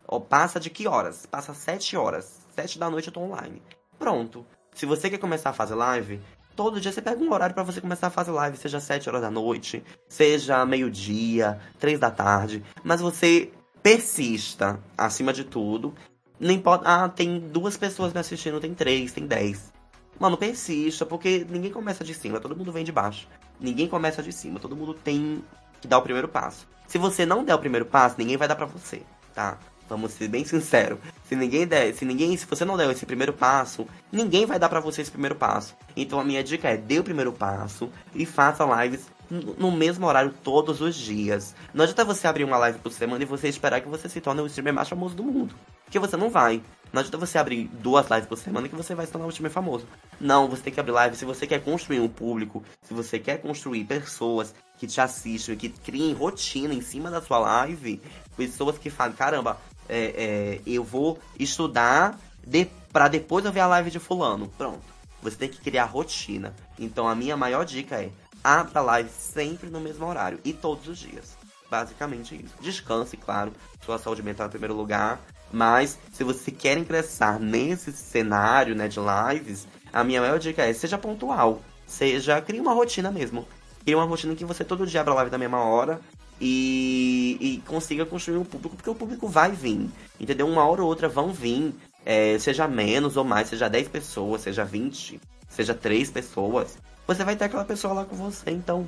Ó, passa de que horas? Passa 7 horas. 7 da noite eu tô online. Pronto. Se você quer começar a fazer live, todo dia você pega um horário para você começar a fazer live, seja 7 horas da noite, seja meio-dia, 3 da tarde, mas você persista acima de tudo. Não importa, ah, tem duas pessoas me assistindo, tem três, tem dez. Mano, persista, porque ninguém começa de cima, todo mundo vem de baixo. Ninguém começa de cima, todo mundo tem que dar o primeiro passo. Se você não der o primeiro passo, ninguém vai dar pra você, tá? Vamos ser bem sinceros. Se ninguém der, se ninguém, se você não der esse primeiro passo, ninguém vai dar para você esse primeiro passo. Então a minha dica é dê o primeiro passo e faça lives no mesmo horário todos os dias. Não adianta você abrir uma live por semana e você esperar que você se torne o streamer mais famoso do mundo. Porque você não vai. Não adianta você abrir duas lives por semana que você vai se tornar um streamer famoso. Não, você tem que abrir live se você quer construir um público, se você quer construir pessoas que te assistem, que criem rotina em cima da sua live, pessoas que falam, caramba, é, é, eu vou estudar de, para depois eu ver a live de fulano. Pronto. Você tem que criar rotina. Então a minha maior dica é abra live sempre no mesmo horário e todos os dias. Basicamente isso. Descanse, claro. Sua saúde mental em primeiro lugar. Mas se você quer ingressar nesse cenário né, de lives, a minha maior dica é seja pontual. Seja, crie uma rotina mesmo. Cria uma rotina que você todo dia abra live da mesma hora e, e consiga construir um público, porque o público vai vir. Entendeu? Uma hora ou outra vão vir. É, seja menos ou mais, seja 10 pessoas, seja 20, seja 3 pessoas. Você vai ter aquela pessoa lá com você, então.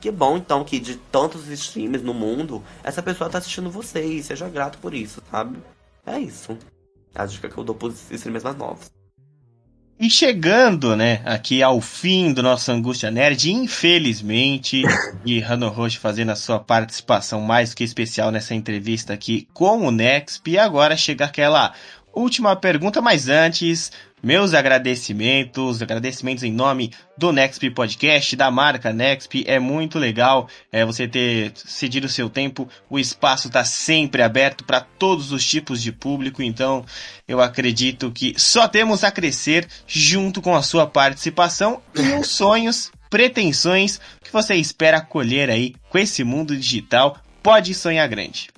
Que bom então que de tantos streams no mundo, essa pessoa tá assistindo você e seja grato por isso, sabe? É isso. É a dica que eu dou pros streamers mais novos. E chegando, né, aqui ao fim do nosso Angústia Nerd, infelizmente, [LAUGHS] e Rano Roche fazendo a sua participação mais que especial nessa entrevista aqui com o Nexp, e agora chega aquela última pergunta, mas antes, meus agradecimentos, agradecimentos em nome do Nexp Podcast, da marca Nexp. É muito legal é, você ter cedido o seu tempo. O espaço está sempre aberto para todos os tipos de público, então eu acredito que só temos a crescer junto com a sua participação e os sonhos, pretensões que você espera colher aí com esse mundo digital. Pode sonhar grande.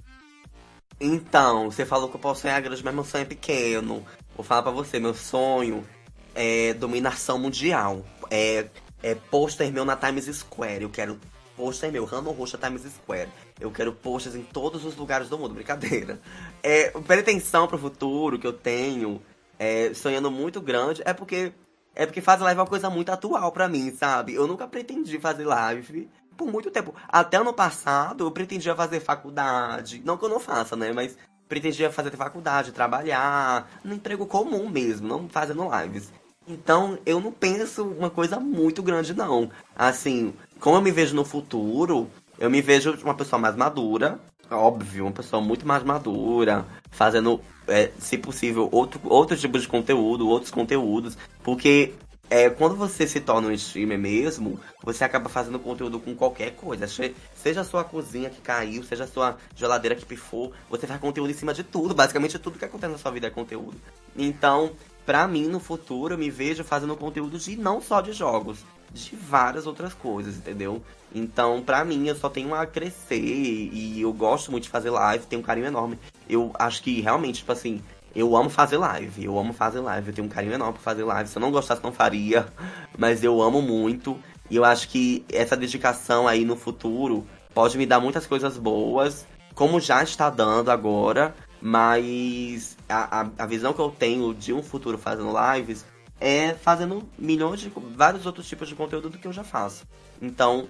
Então, você falou que eu posso sonhar grande, mas meu sonho é pequeno. Vou falar pra você, meu sonho é dominação mundial. É, é pôster meu na Times Square. Eu quero pôster meu, Rano Roxa Times Square. Eu quero posters em todos os lugares do mundo, brincadeira. É, pretensão pro futuro que eu tenho, é, sonhando muito grande, é porque é porque fazer live é uma coisa muito atual pra mim, sabe? Eu nunca pretendi fazer live por muito tempo. Até ano passado eu pretendia fazer faculdade. Não que eu não faça, né? Mas pretendia fazer faculdade, trabalhar, no emprego comum mesmo, não fazendo lives. Então, eu não penso uma coisa muito grande, não. Assim, como eu me vejo no futuro, eu me vejo uma pessoa mais madura, óbvio, uma pessoa muito mais madura, fazendo, é, se possível, outro, outro tipo de conteúdo, outros conteúdos, porque é, quando você se torna um streamer mesmo, você acaba fazendo conteúdo com qualquer coisa. Seja a sua cozinha que caiu, seja a sua geladeira que pifou, você faz conteúdo em cima de tudo. Basicamente, tudo que acontece na sua vida é conteúdo. Então, pra mim, no futuro, eu me vejo fazendo conteúdo de não só de jogos, de várias outras coisas, entendeu? Então, pra mim, eu só tenho a crescer e eu gosto muito de fazer live, tenho um carinho enorme. Eu acho que realmente, tipo assim, eu amo fazer live, eu amo fazer live, eu tenho um carinho enorme por fazer live. Se eu não gostasse, não faria, [LAUGHS] mas eu amo muito. E eu acho que essa dedicação aí no futuro pode me dar muitas coisas boas, como já está dando agora, mas a, a, a visão que eu tenho de um futuro fazendo lives é fazendo milhões de vários outros tipos de conteúdo do que eu já faço. Então,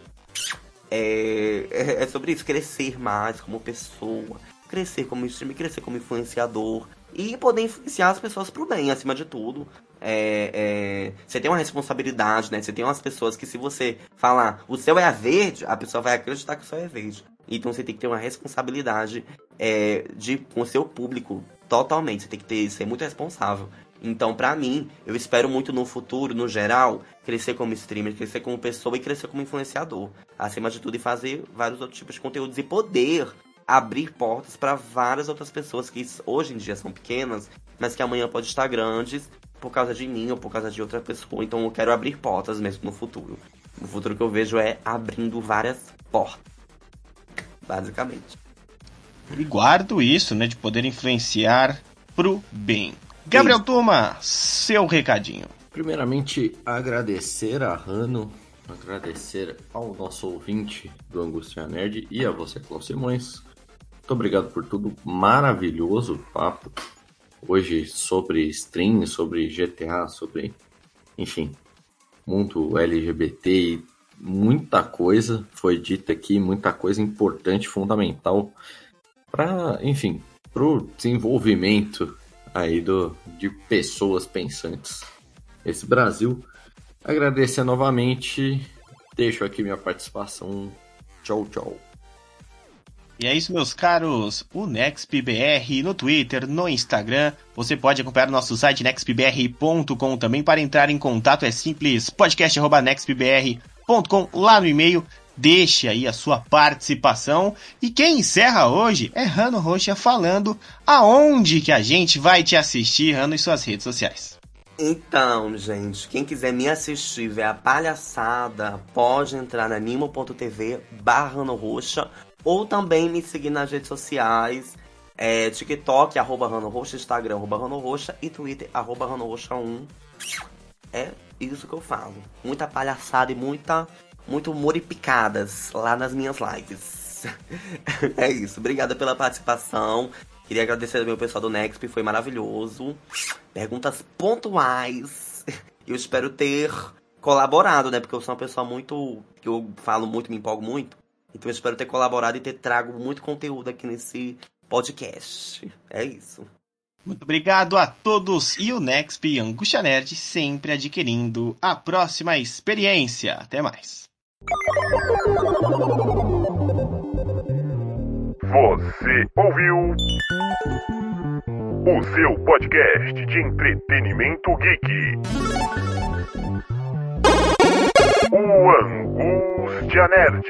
é, é, é sobre isso, crescer mais como pessoa, crescer como streamer, crescer como influenciador, e poder influenciar as pessoas pro bem, acima de tudo. É, é, você tem uma responsabilidade, né? Você tem umas pessoas que se você falar o céu é verde, a pessoa vai acreditar que o céu é verde. Então você tem que ter uma responsabilidade é, de, com o seu público totalmente. Você tem que ter, ser muito responsável. Então, pra mim, eu espero muito no futuro, no geral, crescer como streamer, crescer como pessoa e crescer como influenciador. Acima de tudo, e fazer vários outros tipos de conteúdos e poder abrir portas para várias outras pessoas que hoje em dia são pequenas, mas que amanhã pode estar grandes por causa de mim ou por causa de outra pessoa. Então eu quero abrir portas mesmo no futuro. O futuro que eu vejo é abrindo várias portas. Basicamente. E guardo isso, né, de poder influenciar pro bem. Gabriel. Tuma, seu recadinho. Primeiramente, agradecer a Rano, agradecer ao nosso ouvinte do Angústia Nerd e a você, Cláudio Simões, muito obrigado por tudo. Maravilhoso papo. Hoje sobre stream, sobre GTA, sobre. Enfim, mundo LGBT e muita coisa foi dita aqui, muita coisa importante, fundamental para, enfim, para o desenvolvimento aí do, de pessoas pensantes. Esse Brasil. Agradecer novamente. Deixo aqui minha participação. Tchau, tchau. E é isso, meus caros. O NextBR no Twitter, no Instagram. Você pode acompanhar nosso site nextbr.com também. Para entrar em contato é simples podcast.nextbr.com lá no e-mail. Deixe aí a sua participação. E quem encerra hoje é Rano Rocha falando aonde que a gente vai te assistir, Rano, em suas redes sociais. Então, gente, quem quiser me assistir, ver a palhaçada, pode entrar na nimo.tv barra Roxa ou também me seguir nas redes sociais. É, TikTok, arroba Rano Roxa, Instagram, arroba Rano Roxa e Twitter, arroba Rano Roxa 1. É isso que eu falo. Muita palhaçada e muita muito moripicadas lá nas minhas lives. [LAUGHS] é isso. Obrigada pela participação. Queria agradecer ao meu pessoal do Nexp, foi maravilhoso. Perguntas pontuais. [LAUGHS] Eu espero ter colaborado, né? Porque eu sou uma pessoa muito. que eu falo muito, me empolgo muito. Então eu espero ter colaborado e ter trago muito conteúdo aqui nesse podcast. É isso. Muito obrigado a todos e o Nexp e Angústia Nerd sempre adquirindo a próxima experiência. Até mais. Você ouviu o seu podcast de entretenimento geek. O Angústia Nerd.